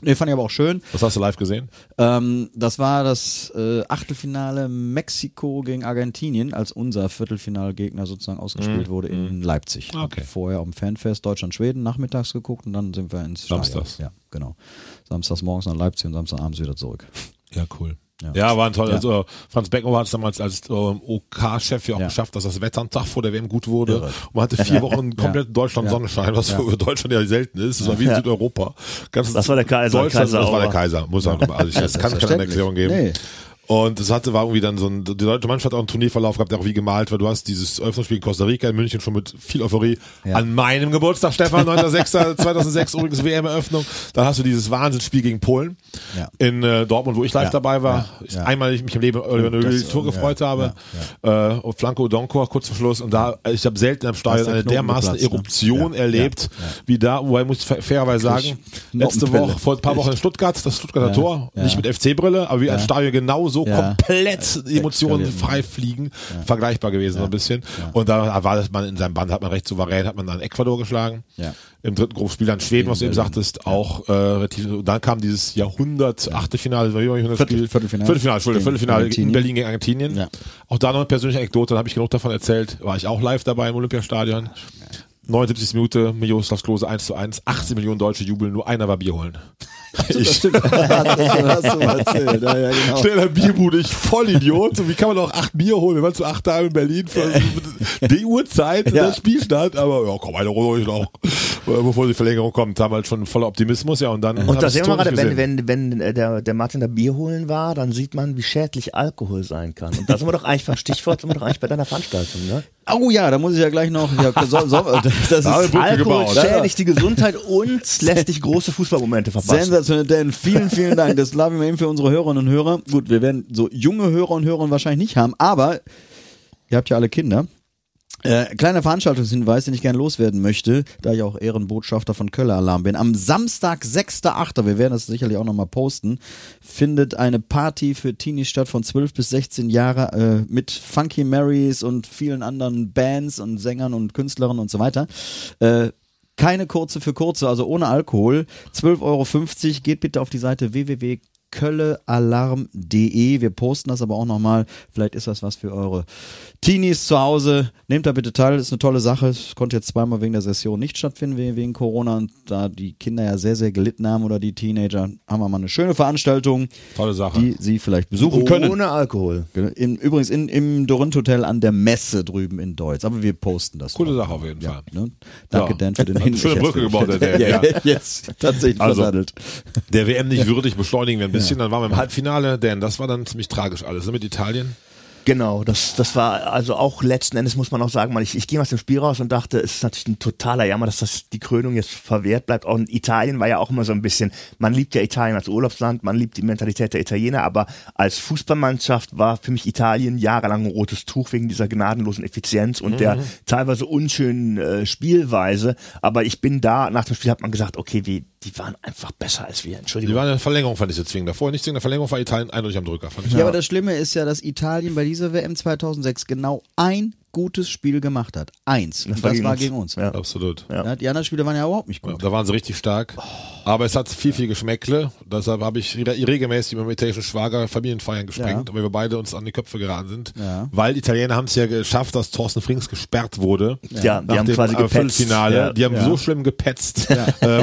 nee, fand ich aber auch schön. Was hast du live gesehen? Ähm, das war das äh, Achtelfinale Mexiko gegen Argentinien, als unser Viertelfinalgegner sozusagen ausgespielt wurde in Leipzig. Mhm. Okay. Vorher am Fanfest Deutschland-Schweden nachmittags geguckt und dann sind wir ins Stadion. Samstags. Ja, genau. Samstags morgens nach Leipzig und Samstagabends wieder zurück. Ja, cool. Ja. Ja, war ein toller. Ja. Also, Franz Beckenbauer hat es damals als ähm, OK-Chef ja auch geschafft, dass das Wetter am Tag vor der WM gut wurde. Irre. Und man hatte vier Wochen komplett Deutschland. Sonnenschein, was für Deutschland ja selten ist. Das war wie in. Südeuropa. Ganz Das war der Kaiser, Deutschland, Kaiser das war der. Kaiser, muss man. Also ich, es kann keine. Erklärung geben. Nee. Und es hatte, war irgendwie dann so ein, die deutsche Mannschaft hat auch einen Turnierverlauf gehabt, der auch wie gemalt war. Du hast dieses Eröffnungsspiel in Costa Rica in München schon mit viel Euphorie. Ja. An meinem Geburtstag, Stefan, 9.6.2006 übrigens WM-Eröffnung. Dann hast du dieses Wahnsinnsspiel gegen Polen Ja. in äh, Dortmund, wo ich live Ja. dabei war. Ja. Ich. Einmal ich mich im Leben über eine Das, Tour gefreut habe. Äh, und Flanco Donkor kurz vor Schluss. Und da, ich habe selten im Stadion eine dermaßen geplatzt, ne? Eruption Ja. erlebt, wie da, wobei ich muss fa- fairerweise sagen, letzte. Woche, vor ein paar Wochen in Stuttgart, das Stuttgarter. Tor, nicht mit FC-Brille, aber wie ein Stadion genau so Ja. komplett Emotionen Explodiert. frei fliegen, vergleichbar gewesen so ein bisschen. Und da war das man in seinem Band, hat man recht souverän, hat man dann Ecuador geschlagen. Ja. Im dritten Gruppenspiel dann Schweden, was du eben sagtest, auch äh, relativ, und dann kam dieses Jahrhundert, Achtelfinale, Jahrhundertspiel, Viertel- Viertelfinale. Viertelfinale, Entschuldigung, Viertelfinale in. Berlin gegen Argentinien. Ja. Auch da noch eine persönliche Anekdote, da habe ich genug davon erzählt, war ich auch live dabei im Olympiastadion. 79. Minute, Miroslav Klose 1 zu 1, 18 Millionen Deutsche jubeln, nur einer war Bier holen. Ich, hast du erzählt. Ja, ja, genau. Schnell der Bierbude, ich voll Idiot. So, wie kann man auch acht Bier holen? Wir waren zu acht Tagen in Berlin für die Uhrzeit, Ja. der Spielstand. Aber ja, komm, eine ruhig noch, äh, bevor die Verlängerung kommt. Damals schon voller Optimismus, ja. Und dann. Und da sehen wir gerade, wenn, wenn, wenn äh, der, der Martin da Bier holen war, dann sieht man, wie schädlich Alkohol sein kann. Und da sind wir doch eigentlich beim Stichwort, sind wir doch eigentlich bei deiner Veranstaltung, ne? Oh ja, da muss ich ja gleich noch. Ja, so, so, das ist Alkohol gebaut. schädigt die Gesundheit und lässt dich große Fußballmomente verpassen. sensationell, Dan. Vielen, vielen Dank. Das laden wir eben für unsere Hörerinnen und Hörer. Gut, wir werden so junge Hörer und Hörerinnen wahrscheinlich nicht haben, aber ihr habt ja alle Kinder. Äh, kleiner Veranstaltungshinweis, den ich gerne loswerden möchte, da ich auch Ehrenbotschafter von Köller Alarm bin. Am Samstag, 6.8., wir werden das sicherlich auch nochmal posten, findet eine Party für Teenies statt von 12 bis 16 Jahre äh, mit Funky Marys und vielen anderen Bands und Sängern und Künstlerinnen und so weiter. Äh, keine kurze für kurze, also ohne Alkohol. 12,50 Euro. Geht bitte auf die Seite www köllealarm.de. Wir posten das aber auch nochmal. Vielleicht ist das was für eure Teenies zu Hause. Nehmt da bitte teil, das ist eine tolle Sache. Es konnte jetzt zweimal wegen der Session nicht stattfinden, wegen Corona. Und da die Kinder ja sehr, sehr gelitten haben oder die Teenager, haben wir mal eine schöne Veranstaltung. Tolle Sache. Die sie vielleicht besuchen können. Ohne Alkohol. In, übrigens in, im Dorint Hotel an der Messe drüben in Deutsch. Aber wir posten das. Coole noch. Sache auf jeden Fall. Ne? Danke, Ja. Dan, für den Hinweis. schöne Brücke gebaut, der Dan, ja, ja. Jetzt tatsächlich Also, versattelt. Der WM nicht würdig, beschleunigen wir bisschen. Dann waren wir im Halbfinale, denn das war dann ziemlich tragisch alles. ne, Mit Italien. Genau, das, das war also auch letzten Endes muss man auch sagen, man, ich, ich ging aus dem Spiel raus und dachte, es ist natürlich ein totaler Jammer, dass das die Krönung jetzt verwehrt bleibt. Und Italien war ja auch immer so ein bisschen, man liebt ja Italien als Urlaubsland, man liebt die Mentalität der Italiener, aber als Fußballmannschaft war für mich Italien jahrelang ein rotes Tuch wegen dieser gnadenlosen Effizienz und der teilweise unschönen äh, Spielweise. Aber ich bin da, nach dem Spiel hat man gesagt, okay, wie, die waren einfach besser als wir. Entschuldigung. Die waren eine Verlängerung, fand ich so zwingend. Davor nicht zwingend. Verlängerung war Italien eindeutig am Drücker. Fand ich Ja, aber das Schlimme ist ja, dass Italien bei dieser WM 2006 genau ein gutes Spiel gemacht hat. Eins. Und das war gegen, gegen uns. Ja. Absolut. Ja, die anderen Spiele waren ja überhaupt nicht Ja, gut. da waren sie richtig stark. Aber es hat viel, viel Geschmäckle. Deshalb habe ich re- regelmäßig mit meinem italienischen Schwager Familienfeiern gesprengt, Ja. weil wir beide uns an die Köpfe geraten sind. Ja. Weil die Italiener haben es ja geschafft, dass Thorsten Frings gesperrt wurde. Ja, die haben quasi gepetzt. Viertelfinale. Ja. Die haben Ja. so schlimm gepetzt, äh,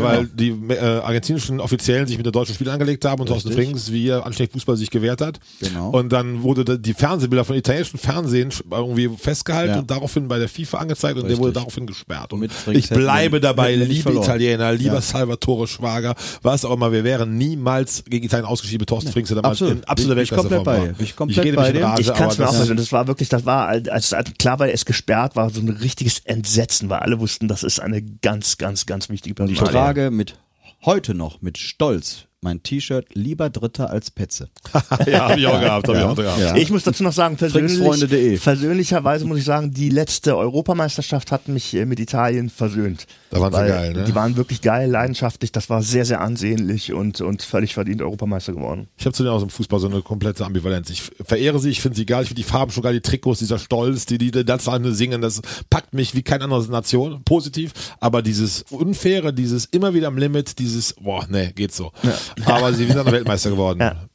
weil die äh, argentinischen Offiziellen sich mit der deutschen Spiel angelegt haben und Thorsten. Frings, wie er anständig Fußball sich gewehrt hat. Genau. Und dann wurde die Fernsehbilder von italienischen Fernsehen irgendwie festgehalten Ja. und daraufhin bei der FIFA angezeigt und der wurde daraufhin gesperrt. Und Mit Frings ich bleibe dabei, liebe. Italiener, lieber Ja. Salvatore Schwager, was auch immer, wir wären niemals gegen Italien ausgeschieden mit Thorsten Frings, der damals Absolut. in absoluter Ich- ich komplett Weltklasse bei dir. Ich komplett rede bei. Rage, Ich kann es mir auch das- vorstellen. Das war wirklich, das war, als, als klar war, er ist gesperrt, war so ein richtiges Entsetzen, weil alle wussten, das ist eine ganz, ganz, ganz wichtige Ich Personalie. trage mit heute noch mit Stolz mein T-Shirt lieber Dritter als Petze. ja, habe ich auch gehabt, habe ich auch gehabt. Ja. Ich muss dazu noch sagen, persönlich, persönlicherweise muss ich sagen, die letzte Europameisterschaft hat mich äh, mit Italien versöhnt. Da waren sie geil, ne? Die waren wirklich geil, leidenschaftlich, das war sehr, sehr ansehnlich und, und völlig verdient Europameister geworden. Ich habe zu denen aus dem Fußball so eine komplette Ambivalenz. Ich verehre sie, ich finde sie geil, ich finde die Farben schon geil, die Trikots, dieser Stolz, die die das singen, das packt mich wie keine andere Nation, positiv. Aber dieses Unfaire, dieses immer wieder am Limit, dieses, boah, nee, geht so. Aber sie sind dann Weltmeister geworden. Ja.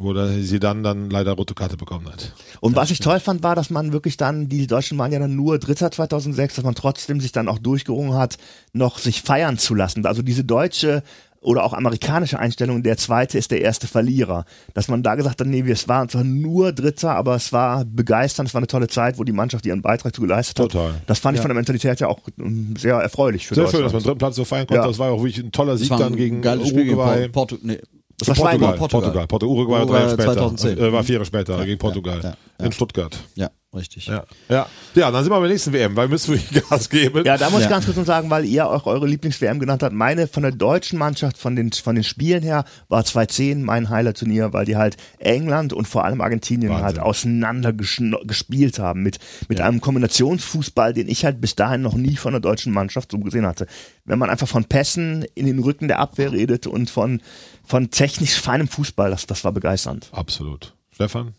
Wo sie dann dann leider rote Karte bekommen hat. Und was ich toll fand, war, dass man wirklich dann, die Deutschen waren ja dann nur Dritter 2006, dass man trotzdem sich dann auch durchgerungen hat, noch sich feiern zu lassen. Also diese deutsche oder auch amerikanische Einstellung, der zweite ist der erste Verlierer. Dass man da gesagt hat, nee, wir es waren zwar nur Dritter, aber es war begeisternd, es war eine tolle Zeit, wo die Mannschaft ihren Beitrag zu geleistet hat. Total. Das fand ich von der Mentalität ja auch ähm, sehr erfreulich für Sehr schön, dass man den dritten Platz so feiern konnte. Ja. Das war auch wirklich ein toller Sieg dann ein gegen geiles Spiel gegen Uruguay. Porto, nee, das war Portugal. Portugal, Portugal. Portugal. Uruguay war drei Uruguay Jahre später. 2010. Äh, war vier Jahre später Ja, gegen Portugal. ja, ja. In Stuttgart. ja, richtig. Ja. Ja. ja, dann sind wir bei der nächsten WM, weil müssen wir Gas geben. Ja, da muss Ja. ich ganz kurz noch sagen, weil ihr auch eure Lieblings-WM genannt habt. Meine von der deutschen Mannschaft, von den, von den Spielen her, war 2010 mein Highlight-Turnier, weil die halt England und vor allem Argentinien Wahnsinn. halt auseinander gespielt haben mit, mit einem Kombinationsfußball, den ich halt bis dahin noch nie von der deutschen Mannschaft so gesehen hatte. Wenn man einfach von Pässen in den Rücken der Abwehr redet und von, von technisch feinem Fußball, das, das war begeisternd. Absolut. Stefan?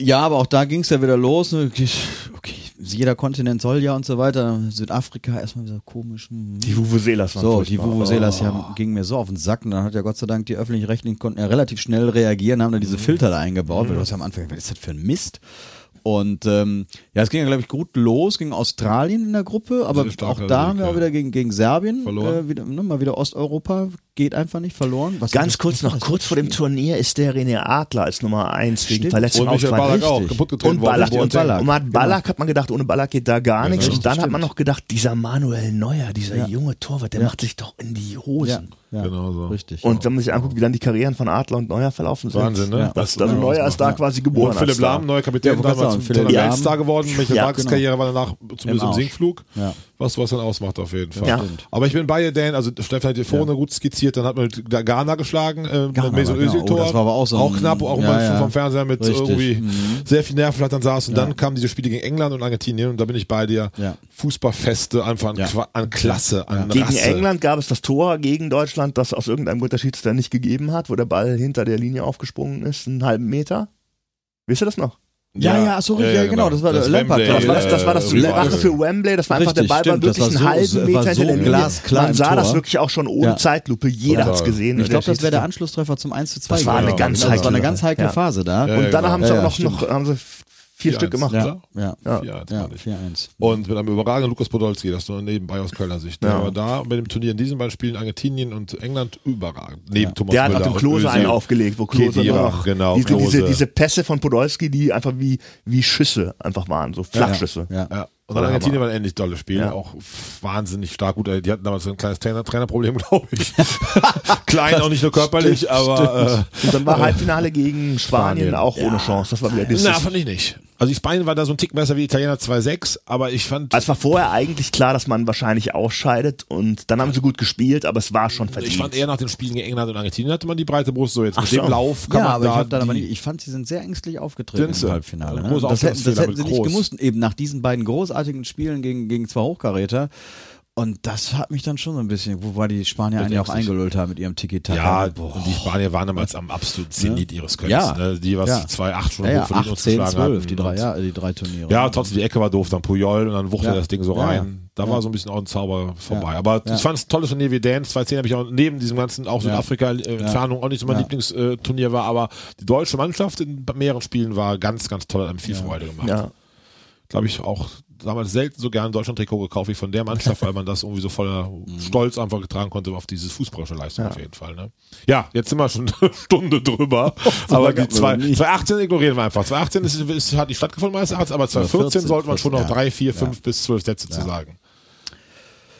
Ja, aber auch da ging es ja wieder los. ne? Okay, jeder Kontinent soll ja und so weiter. Südafrika erstmal wieder komisch. hm. Die Vuvuzelas waren So, die furchtbar. Vuvuzelas Oh. ja, gingen mir so auf den Sack. Und dann hat ja Gott sei Dank die öffentlich-rechtlichen konnten ja relativ schnell reagieren, haben dann diese Filter da eingebaut, weil du hast ja am Anfang, was ist das für ein Mist? Und ähm, ja, es ging ja, glaube ich, gut los gegen Australien in der Gruppe, aber auch da Sieg, haben wir auch wieder gegen, gegen Serbien Verloren. Äh, wieder, ne, mal wieder Osteuropa, geht einfach nicht verloren. Was Ganz kurz noch, das kurz vor dem? Turnier ist der René Adler als Nummer eins wegen Stimmt. Verletzung Und Michael. Ballack auch. Kaputt getreten Und worden. Ballack, Boateng. und, Ballack, und man hat genau. Ballack hat man gedacht, ohne Ballack geht da gar nichts. Genau. Und dann hat Stimmt. man noch gedacht, dieser Manuel Neuer, dieser Ja. junge Torwart, der macht sich doch in die Ja, Hosen. ja, Genau so. richtig. Und wenn man sich anguckt, wie dann die Karrieren von Adler und Neuer verlaufen sind. Wahnsinn, ne? Ja. Das, also du Neuer ist da Ja. quasi geboren. Und Philipp Star. Lahm, neuer Kapitän, Ja, damals zum. Weltstar geworden. Michael Ja, Barks genau. Karriere war danach zumindest Im. Sinkflug. Ja. Was, was dann ausmacht auf jeden Fall. Ja. Aber ich bin bei dir, Dan. Also Stefan hat dir vorhin gut skizziert. Kommentiert, dann hat man mit Ghana geschlagen, äh, Ghana Mesut genau. Özil Tor. Oh, das war aber auch so Auch knapp, auch ja, mal ja. vom Fernseher mit Richtig. irgendwie Mhm. sehr viel Nervenflattern dann saß. Und dann kamen diese Spiele gegen England und Argentinien und da bin ich bei dir. Ja. Fußballfeste, einfach an, Ja. An Klasse, an Gegen Rasse. England gab es das Tor gegen Deutschland, das aus irgendeinem Grund der Schiedsrichter nicht gegeben hat, wo der Ball hinter der Linie aufgesprungen ist, einen halben Meter. Wisst ihr das noch? Ja, ja, ach so, richtig, ja, genau, das war der Lampard. Wembley, Das war das, das, war das äh. Rache für Wembley, das war einfach Richtig, der Ball war stimmt, das wirklich war einen so- halben war Meter so hinter der Linie. Man sah Tor. das wirklich auch schon ohne Ja. Zeitlupe, jeder Ja. hat's gesehen. Ich glaube, das wäre der Anschlusstreffer zum 1 zu 2 Das war eine ganz Das war heikle Ja. Phase da. Ja, Und dann genau. haben sie Ja, auch ja, noch haben sie vier 4-1. Stück gemacht. Ja, oder? ja, Ja. 4-1, ja, meine ich. 4-1. Und mit einem überragenden Lukas Podolski, das nur nebenbei aus Kölner Sicht. Ja. Aber da bei dem Turnier in diesen beiden Spielen Argentinien und England überragend. Neben Thomas Der hat Müller auch dem Klose einen aufgelegt, wo Klose Kedira, noch genau, diese, diese, Klose. diese Pässe von Podolski, die einfach wie, wie Schüsse einfach waren, so Flachschüsse. Ja. Ja. Und dann Argentinien war ein ähnlich tolles Spiel, Ja. auch wahnsinnig stark. Gut, äh, die hatten damals so ein kleines Trainer Trainerproblem, glaube ich. Klein, auch nicht nur körperlich, aber Und dann war Halbfinale gegen Spanien, Spanien. auch ohne Chance. Das war wieder äh, na, fand ich nicht. Also die Spanien war da so ein Tick besser wie die Italiener 2-6, aber ich fand, Also es war vorher eigentlich klar, dass man wahrscheinlich ausscheidet und dann haben sie gut gespielt, aber es war schon verdient. ich fand eher nach den Spielen gegen England und Argentinien hatte man die breite Brust so jetzt Ach mit dem so. Lauf kann Ja, man aber da ich, hab dann aber nicht, ich fand, sie sind sehr ängstlich aufgetreten im Halbfinale. Ne? Große Das, hätten, das hätten sie nicht gemusst, eben nach diesen beiden großartigen Spielen gegen, gegen zwei Hochkaräter. Und das hat mich dann schon so ein bisschen, wobei die Spanier einen ja auch eingelullt haben mit ihrem Tiki-Taka. Ja, ne? Boah. und die Spanier waren damals am absoluten Zenit ihres Könnens. Ja. Ne? Die, was Ja. 2-8 schon ja, ja, hochverdient 8, uns 10, geschlagen 12, hatten. die drei, ja, die drei Turniere. Ja, trotzdem, die Ecke war doof, dann Puyol und dann wuchte Ja. das Ding so Ja, rein. Da ja. war so ein bisschen auch ein Zauber vorbei. Ja. Aber Ja. ich fand es ein tolles Turnier wie Dance. 210 habe ich auch neben diesem ganzen, auch Ja. Südafrika äh, Entfernung auch nicht so mein Ja. Lieblingsturnier war, aber die deutsche Mannschaft in mehreren Spielen war ganz, ganz toll, hat einem viel Freude gemacht. ja. Glaube ich auch damals selten so gern ein Deutschland-Trikot gekauft wie von der Mannschaft, weil man das irgendwie so voller Mhm. Stolz einfach getragen konnte auf diese fußballische Leistung auf jeden Fall. Ne? Ja, jetzt sind wir schon eine Stunde drüber. aber die zwei, noch nie. 2018 ignorieren wir einfach. 2018 ist, ist, hat nicht stattgefunden meines Erachtens, aber 2014 14, sollte man schon noch 14, drei, vier, ja. fünf bis zwölf Sätze zu sagen.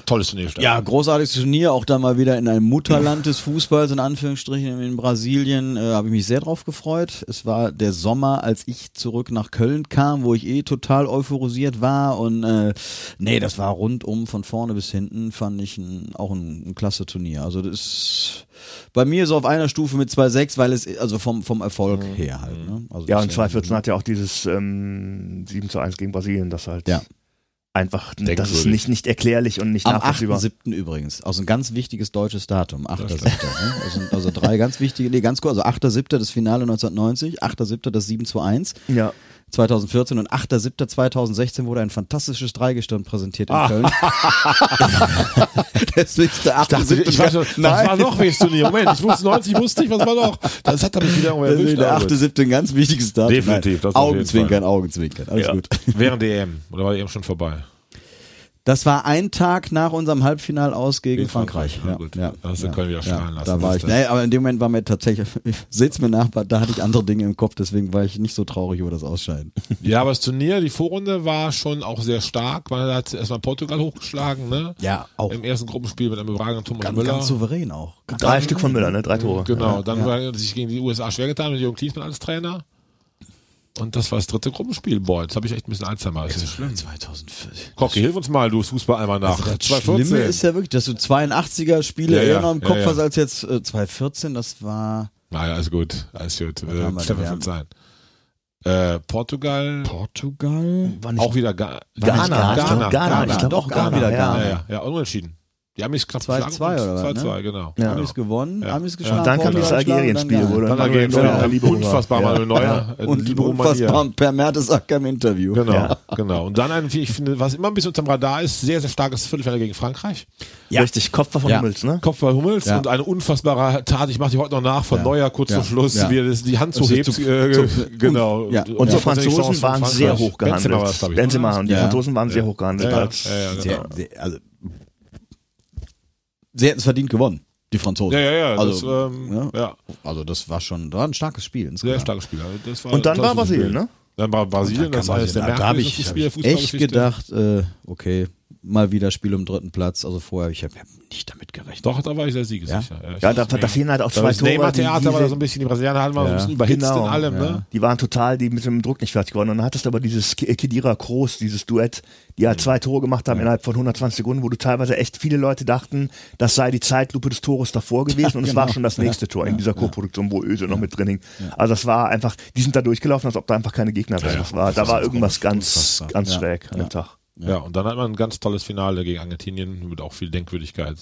Tolles Turnier. Ja, großartiges Turnier, auch da mal wieder in einem Mutterland des Fußballs, in Anführungsstrichen, in Brasilien, äh, habe ich mich sehr drauf gefreut. Es war der Sommer, als ich zurück nach Köln kam, wo ich eh total euphorisiert war und äh, nee, das war rundum von vorne bis hinten, fand ich ein, auch ein, ein klasse Turnier. Also das ist bei mir so auf einer Stufe mit 2-6, weil es, also vom, vom Erfolg her halt. Ne? Also Ja, und äh, 2014 hat ja auch dieses ähm, 7 zu 1 gegen Brasilien, das halt Ja. Einfach, das ist nicht, nicht erklärlich und nicht Am nachvollziehbar. 8.7. übrigens. Also ein ganz wichtiges deutsches Datum. 8.7. Ne? Also, also drei ganz wichtige, nee, ganz kurz. Also 8.7. das Finale 1990, 8.7. das 7 zu 1 Ja. 2014 und 8.7.2016 wurde ein fantastisches Dreigestirn präsentiert in Köln. Deswegen ist der Ich dachte, 8.7. ich weiß schon, das war noch welches Turnier. Moment, ich wusste 90, wusste ich, was war noch? Das hat mich wieder erwischt. der aber 8.7. ein ganz wichtiges Datum. Definitiv, das Augenzwinkern. Augenzwinkern. Alles Ja. gut. Während der EM. Oder war die EM schon vorbei? Das war ein Tag nach unserem Halbfinal aus gegen Gegen Frankreich. Frankreich, ja, Ja, gut. ja, Da hast du ja, Köln wieder ja, strahlen lassen. Da war ich, nee, aber in dem Moment war mir tatsächlich, seht's mir nach, da hatte ich andere Dinge im Kopf, deswegen war ich nicht so traurig über das Ausscheiden. Ja, aber das Turnier, die Vorrunde war schon auch sehr stark. Man hat erstmal Portugal hochgeschlagen, ne? Ja, auch Im ersten Gruppenspiel mit einem überragenden Thomas ganz, Müller. ganz souverän auch. Ganz Drei Stück von Müller, ne? Drei Tore. Genau, dann war sich gegen die USA schwer getan mit Jürgen Klinsmann als Trainer. Und das war das dritte Gruppenspiel. Boah, jetzt habe ich echt ein bisschen Alzheimer. Das ist schlimm. 2004. Cocky, hilf uns mal, du Fußball einmal nach. Also das 2014. Schlimme ist ja wirklich, dass du 82er Spiele Ja, ja, eher noch im Kopf ja. hast als jetzt äh, 2014. Das war Naja, alles gut. Alles gut. Äh? Stefan Wir wird sein. Äh, Portugal. Portugal. War nicht Auch wieder Ga Ghana, Ghana. glaub, Ghana, ich glaub Doch, auch Ghana, Ghana, wieder. Ghana. Ja, ja, ja, unentschieden. Die Amis knapp 2-2 geschlagen und oder was, 2-2, ne? genau. Ja. Amis gewonnen, Ja. Amis Ja. geschlagen. Und dann kam geschlagen, Algerien-Spiel, Ghana. Dann Neuer wir Libero unfassbar Ja. Manuel Neuer. in Und Libero unfassbar per Mertesacker im Interview. Genau, Ja. genau. Und dann ein, wie ich finde, was immer ein bisschen unterm Radar ist, sehr, sehr starkes Viertelfinale gegen Frankreich. Ja. Richtig, Kopf war von Ja. Hummels, ne? Kopfball Hummels Ja. und eine unfassbare Tat, ich mache die heute noch nach, von Ja. Neuer kurz Ja. vor Schluss, Ja. wie er das, die Hand so Also hebt. zu- äh, zu- genau. Ja. Und die Ja, Franzosen waren sehr hoch gehandelt. Benzema das, oder? Und die Ja. Franzosen waren sehr hoch gehandelt. Ja, ja, als, ja, ja, genau. Sehr, sehr, also, sie hätten es verdient gewonnen, die Franzosen. Ja, ja, ja. Also, das, ähm, ja. ja. also das war schon, das war ein starkes Spiel. Sehr insgesamt. starkes Spiel. Das war Und dann war Brasilien, Spiel. ne? Dann war Brasilien, Dann das eines der da habe ich, hab ich echt gedacht, äh, okay, mal wieder Spiel um dritten Platz. Also vorher, ich habe hab nicht damit gerechnet. Doch, da war ich sehr siegesicher. Ja, ich Ja, da, fehlen halt auch zwei das Tore. die- Neymar-Theater war da so ein bisschen, die Brasilianer hatten mal so ein Ja. bisschen überhitzt Genau, in allem, ja. ne? Die waren total, die mit dem Druck nicht fertig geworden. Und dann hattest du aber dieses Kedira Kroos, dieses Duett, die halt zwei Tore gemacht haben innerhalb von 120 Sekunden, wo du teilweise echt viele Leute dachten, das sei die Zeitlupe des Tores davor gewesen und es war genau. schon das nächste Tor in dieser Co-Produktion, wo Öse noch mit drin hing. Also das war einfach, die sind da durchgelaufen, als ob da einfach keine Gegner wären. Das war, da war irgendwas ganz, ganz Ja. schräg an Ja. dem Tag. Ja. und dann hat man ein ganz tolles Finale gegen Argentinien mit auch viel Denkwürdigkeit.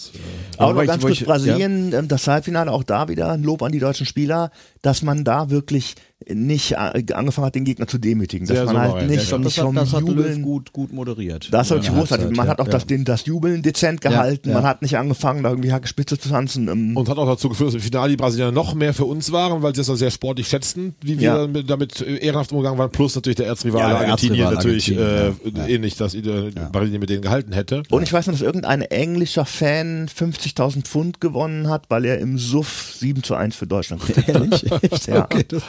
Aber wobei noch ganz kurz ich- Brasilien, ähm, das Halbfinale, auch da wieder ein Lob an die deutschen Spieler, dass man da wirklich nicht äh, angefangen hat, den Gegner zu demütigen. Dass Sehr man halt nicht, Ja, vom, das nicht hat, vom das hat Löw Jubeln gut, gut moderiert. Das wirklich großartig. Man ja, hat auch ja. das, den, das Jubeln dezent gehalten. ja. Man hat nicht angefangen, da irgendwie Hackespitze zu tanzen. Ähm, Und hat auch dazu geführt, dass im Finale die Brasilianer noch mehr für uns waren, weil sie das auch sehr sportlich schätzten, wie wir Ja. damit, damit äh, ehrenhaft umgegangen waren. Plus natürlich der Erzrivale Ja, Argentinien natürlich äh, ja. ähnlich, dass äh, Brasilien mit denen gehalten hätte. und ich weiß noch, dass irgendein englischer Fan 50.000 Pfund gewonnen hat, weil er im Suff 7 zu 1 für Deutschland getippt hat. Ehrlich? Echt? Ja. Okay, das,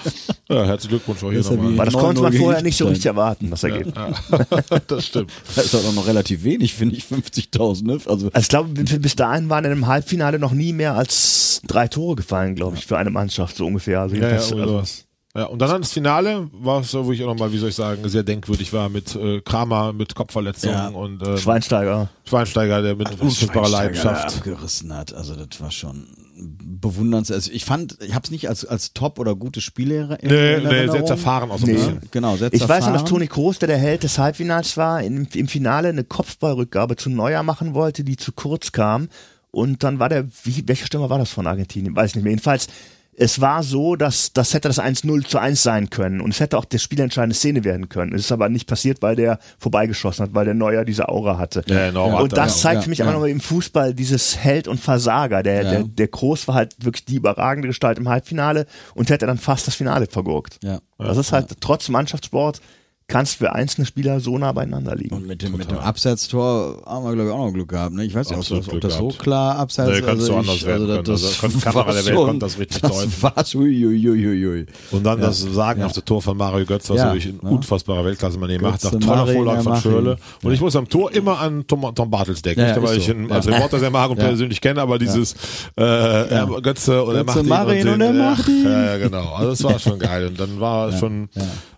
Ja, herzlichen Glückwunsch auch hier ja nochmal. Weil das 9-0 konnte man vorher nicht so richtig erwarten, das Ergebnis. das stimmt. das ist doch noch relativ wenig, finde ich, 50.000. Ne? Also, Also ich glaube, bis dahin waren in einem Halbfinale noch nie mehr als drei Tore gefallen, glaube ich, für eine Mannschaft, so ungefähr. Also Ja, ja, das- oder also. Ja, und dann das Finale war so, wo ich auch nochmal, wie soll ich sagen, sehr denkwürdig war mit äh, Kramer, mit Kopfverletzungen Ja. und äh, Schweinsteiger. Schweinsteiger, der mit unfassbarer Schweinsteiger Leidenschaft. abgerissen hat. Also das war schon bewundernswert. Also ich fand, ich habe es nicht als, als top oder gutes Spiel in Nee, nee, sehr zerfahren auch so ein Nee. bisschen. Genau, sehr Ich weiß noch, dass. Toni Kroos, der der Held des Halbfinals war, im, im Finale eine Kopfballrückgabe zu Neuer machen wollte, die zu kurz kam. Und dann war der, wie, welcher Stürmer war das von Argentinien? Weiß nicht mehr. Jedenfalls, es war so, dass das hätte das 1-0 zu 1 sein können. Und es hätte auch der spielentscheidende Szene werden können. Es ist aber nicht passiert, weil der vorbeigeschossen hat, weil der Neuer diese Aura hatte. Ja, genau, hat und er, das ja. zeigt Ja, für mich ja. aber nochmal im Fußball dieses Held und Versager. Der, Ja. der, der Kroos war halt wirklich die überragende Gestalt im Halbfinale und hätte dann fast das Finale vergurkt. Ja. Das ist halt trotz Mannschaftssport kannst für einzelne Spieler so nah beieinander liegen. Und mit dem, mit dem Abseitstor haben wir, glaube ich, auch noch Glück gehabt. Ne? Ich weiß nicht, ob Absolut das, ob Glück das so klar abseits Nee, kannst du ich- anders werden können. das, Also, kann- Kamera war der Welt schon- konnte das richtig das deuten. War, ui, ui, ui, ui, ui. Und dann das sagenhafte Tor von Mario Götze, was Ja, natürlich in ja. unfassbarer Weltklasse man macht, nach toller Vorlage ja, von Marin. Schirle. Und ich muss am Tor immer an Tom, Tom Bartels denken, Ja, ja, nicht, weil ist ich so. ihn als Ja. Reporter sehr mag und Ja. persönlich kenne, aber dieses äh, ja. Götze und er Götze, macht ihn Marin und er macht äh, ihn. Ja, ja, genau. Also das war schon geil. Und dann war schon,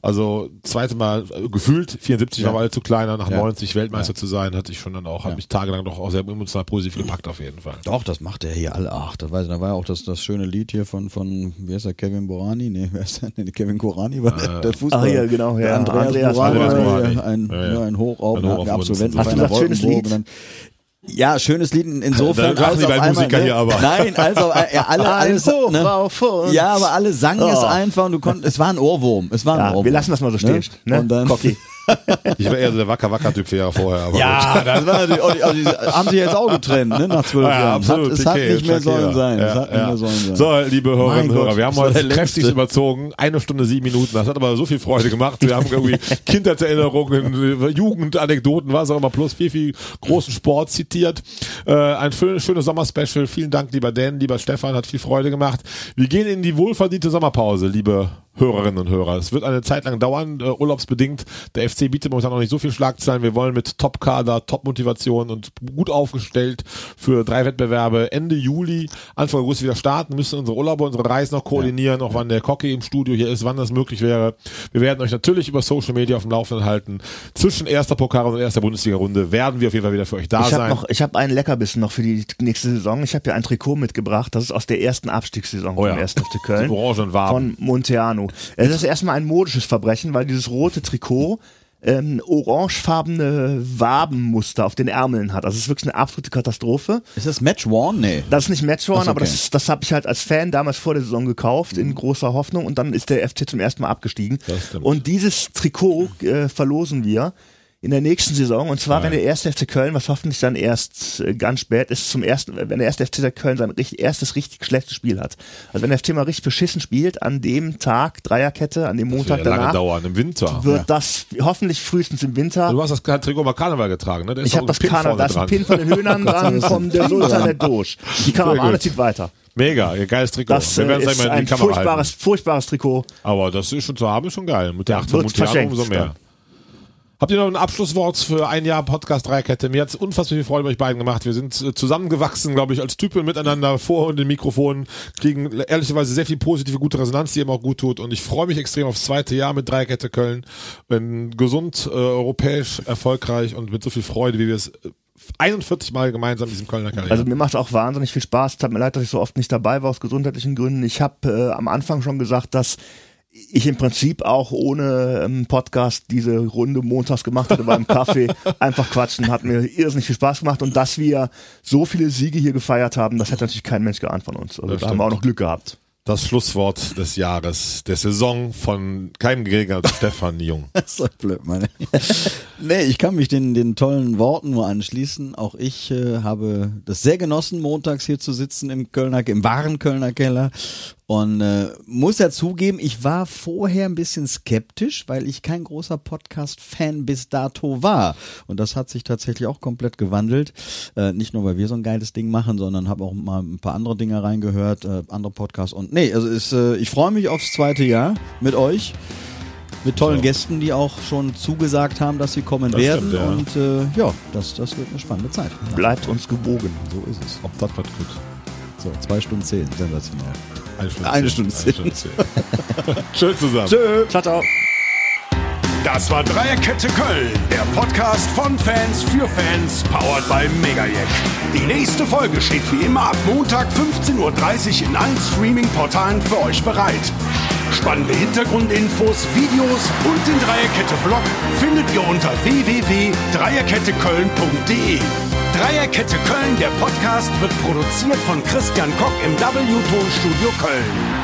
also zweite Mal äh, gefühlt, 74 war mal zu kleiner, nach Ja. 90 Weltmeister zu sein, hatte ich schon dann auch, hat mich tagelang doch auch sehr emotional positiv gepackt auf jeden Fall. Doch, das macht er hier alle. Ach, das weiß ich, da war ja auch das, das schöne Lied hier von, von, wie heißt der, Kevin Borani? Nee, wer ist der? Nee, Kevin Korani war der, der Fußballer. Ah, ja, genau, ja. Andreas, Andreas Borani, Andreas ja, Borani. Ein, Ja, ja. ja, ein Hoch auf, Ein Hoch auf uns. Absolventen Hast du gesagt, schönes Wolkenburg Lied? Ja, schönes Lied insofern. Da als die auf beiden einmal, Musiker ne? hier aber. Nein, also ja, alle, alles, Hoch ne? Ja, aber alle sangen es Oh. einfach und du konntest, es war ein Ohrwurm. Es war ein Ja, Ohrwurm. wir lassen das mal so stehen. Ne? Und dann, Cocky. Ich war eher so der Wacker-Wacker-Typ Jahre vorher. Aber Ja, das war natürlich, auch- also, die haben sich jetzt auch getrennt, ne, nach zwölf Ja, ja, Jahren. absolut. Hat, es hat nicht mehr sollen sein. Ja, es hat nicht ja. mehr sollen sein. So, liebe Hörerinnen und Hörer, wir haben heute kräftig überzogen. Eine Stunde, sieben Minuten. Das hat aber so viel Freude gemacht. Wir haben irgendwie Kindheitserinnerungen, Jugendanekdoten, was auch immer, plus viel, viel großen Sport zitiert. Äh, ein schönes Sommerspecial. Vielen Dank, lieber Dan, lieber Stefan, hat viel Freude gemacht. Wir gehen in die wohlverdiente Sommerpause, liebe Hörerinnen und Hörer. Es wird eine Zeit lang dauern, äh, urlaubsbedingt. Der FC bietet momentan noch nicht so viel Schlagzeilen. Wir wollen mit Top-Kader, Top-Motivation und gut aufgestellt für drei Wettbewerbe Ende Juli, Anfang August wieder starten, müssen unsere Urlaube, unsere Reisen noch koordinieren, auch wann der Cocky im Studio hier ist, wann das möglich wäre. Wir werden euch natürlich über Social Media auf dem Laufenden halten. Zwischen erster Pokal und erster Bundesliga-Runde werden wir auf jeden Fall wieder für euch da Ich sein. noch, ich habe einen Leckerbissen noch für die nächste Saison. Ich habe ja ein Trikot mitgebracht. Das ist aus der ersten Abstiegssaison Oh ja. vom 1. FC Köln. Orange und Waben. Von Monteano. Es ist erstmal ein modisches Verbrechen, weil dieses rote Trikot ähm, orangefarbene Wabenmuster auf den Ärmeln hat. Also es ist wirklich eine absolute Katastrophe. Ist das Match Worn? Nee. Das ist nicht Matchworn, Ach so, aber okay. das, das habe ich halt als Fan damals vor der Saison gekauft, in großer Hoffnung. Und dann ist der FC zum ersten Mal abgestiegen. Und dieses Trikot äh, verlosen wir in der nächsten Saison. Und zwar, wenn der erste FC Köln, was hoffentlich dann erst äh, ganz spät ist, zum ersten, wenn der erste FC Köln sein richtig, erstes richtig schlechtes Spiel hat. Also wenn der FC mal richtig beschissen spielt, an dem Tag, Dreierkette, an dem Das Montag wird ja lange danach, dauern im Winter. wird das hoffentlich frühestens im Winter. Du hast das Trikot mal Karneval getragen, ne? Da Ich habe das vorne da ist ein. Pin von den Höhnern dran, vom der Sultan der Doge. Die Karawane gut. zieht weiter. Mega, ja, geiles Trikot. Das wir äh, werden es ist ein furchtbares, halten. furchtbares Trikot. Aber das ist schon zu haben, ist schon geil. Mit der 8 von Wird Montiano verschenkt, umso mehr. Habt ihr noch ein Abschlusswort für ein Jahr Podcast Dreierkette? Mir hat's unfassbar viel Freude bei euch beiden gemacht. Wir sind äh, zusammengewachsen, glaube ich, als Typen miteinander vor und den Mikrofonen, kriegen ehrlicherweise sehr viel positive, gute Resonanz, die eben auch gut tut. Und ich freue mich extrem aufs zweite Jahr mit Dreierkette Köln. Wenn gesund, äh, europäisch, erfolgreich und mit so viel Freude, wie wir es 41 Mal gemeinsam in diesem Kölner Karriere. Also mir macht auch wahnsinnig viel Spaß. Es tut mir leid, dass ich so oft nicht dabei war aus gesundheitlichen Gründen. Ich habe äh, am Anfang schon gesagt, dass ich im Prinzip auch ohne ähm, Podcast diese Runde montags gemacht hatte beim Kaffee. Einfach quatschen, hat mir irrsinnig viel Spaß gemacht und dass wir so viele Siege hier gefeiert haben, das hätte natürlich kein Mensch geahnt von uns. Also Das da haben wir auch noch Glück gehabt. das Schlusswort des Jahres, der Saison von keinem geringer Stefan Jung. Das ist doch blöd, meine. nee, ich kann mich den, den tollen Worten nur anschließen. Auch ich äh, habe das sehr genossen, montags hier zu sitzen im Kölner, im wahren Kölner Keller. Und äh, muss ja zugeben, ich war vorher ein bisschen skeptisch, weil ich kein großer Podcast-Fan bis dato war. Und das hat sich tatsächlich auch komplett gewandelt. Äh, nicht nur, weil wir so ein geiles Ding machen, sondern habe auch mal ein paar andere Dinge reingehört, äh, andere Podcasts. Und nee, also ist, äh, ich freue mich aufs zweite Jahr mit euch. Mit tollen So. Gästen, die auch schon zugesagt haben, dass sie kommen Das werden. stimmt, ja. Und äh, ja, das, das wird eine spannende Zeit. Bleibt uns gewogen. So ist es. Ob das wird gut. So, zwei Stunden zehn, sensationell. Eine Stunde. Eine zehn. Stunde Eine Stunde zehn. Schön zusammen. Tschö. Ciao, ciao. Das war Dreierkette Köln, der Podcast von Fans für Fans, powered by Megajack. Die nächste Folge steht wie immer ab Montag 15.30 Uhr in allen Streaming-Portalen für euch bereit. Spannende Hintergrundinfos, Videos und den Dreierkette-Blog findet ihr unter www.dreierketteköln.de. Dreierkette Köln, der Podcast, wird produziert von Christian Koch im W-Tonstudio Köln.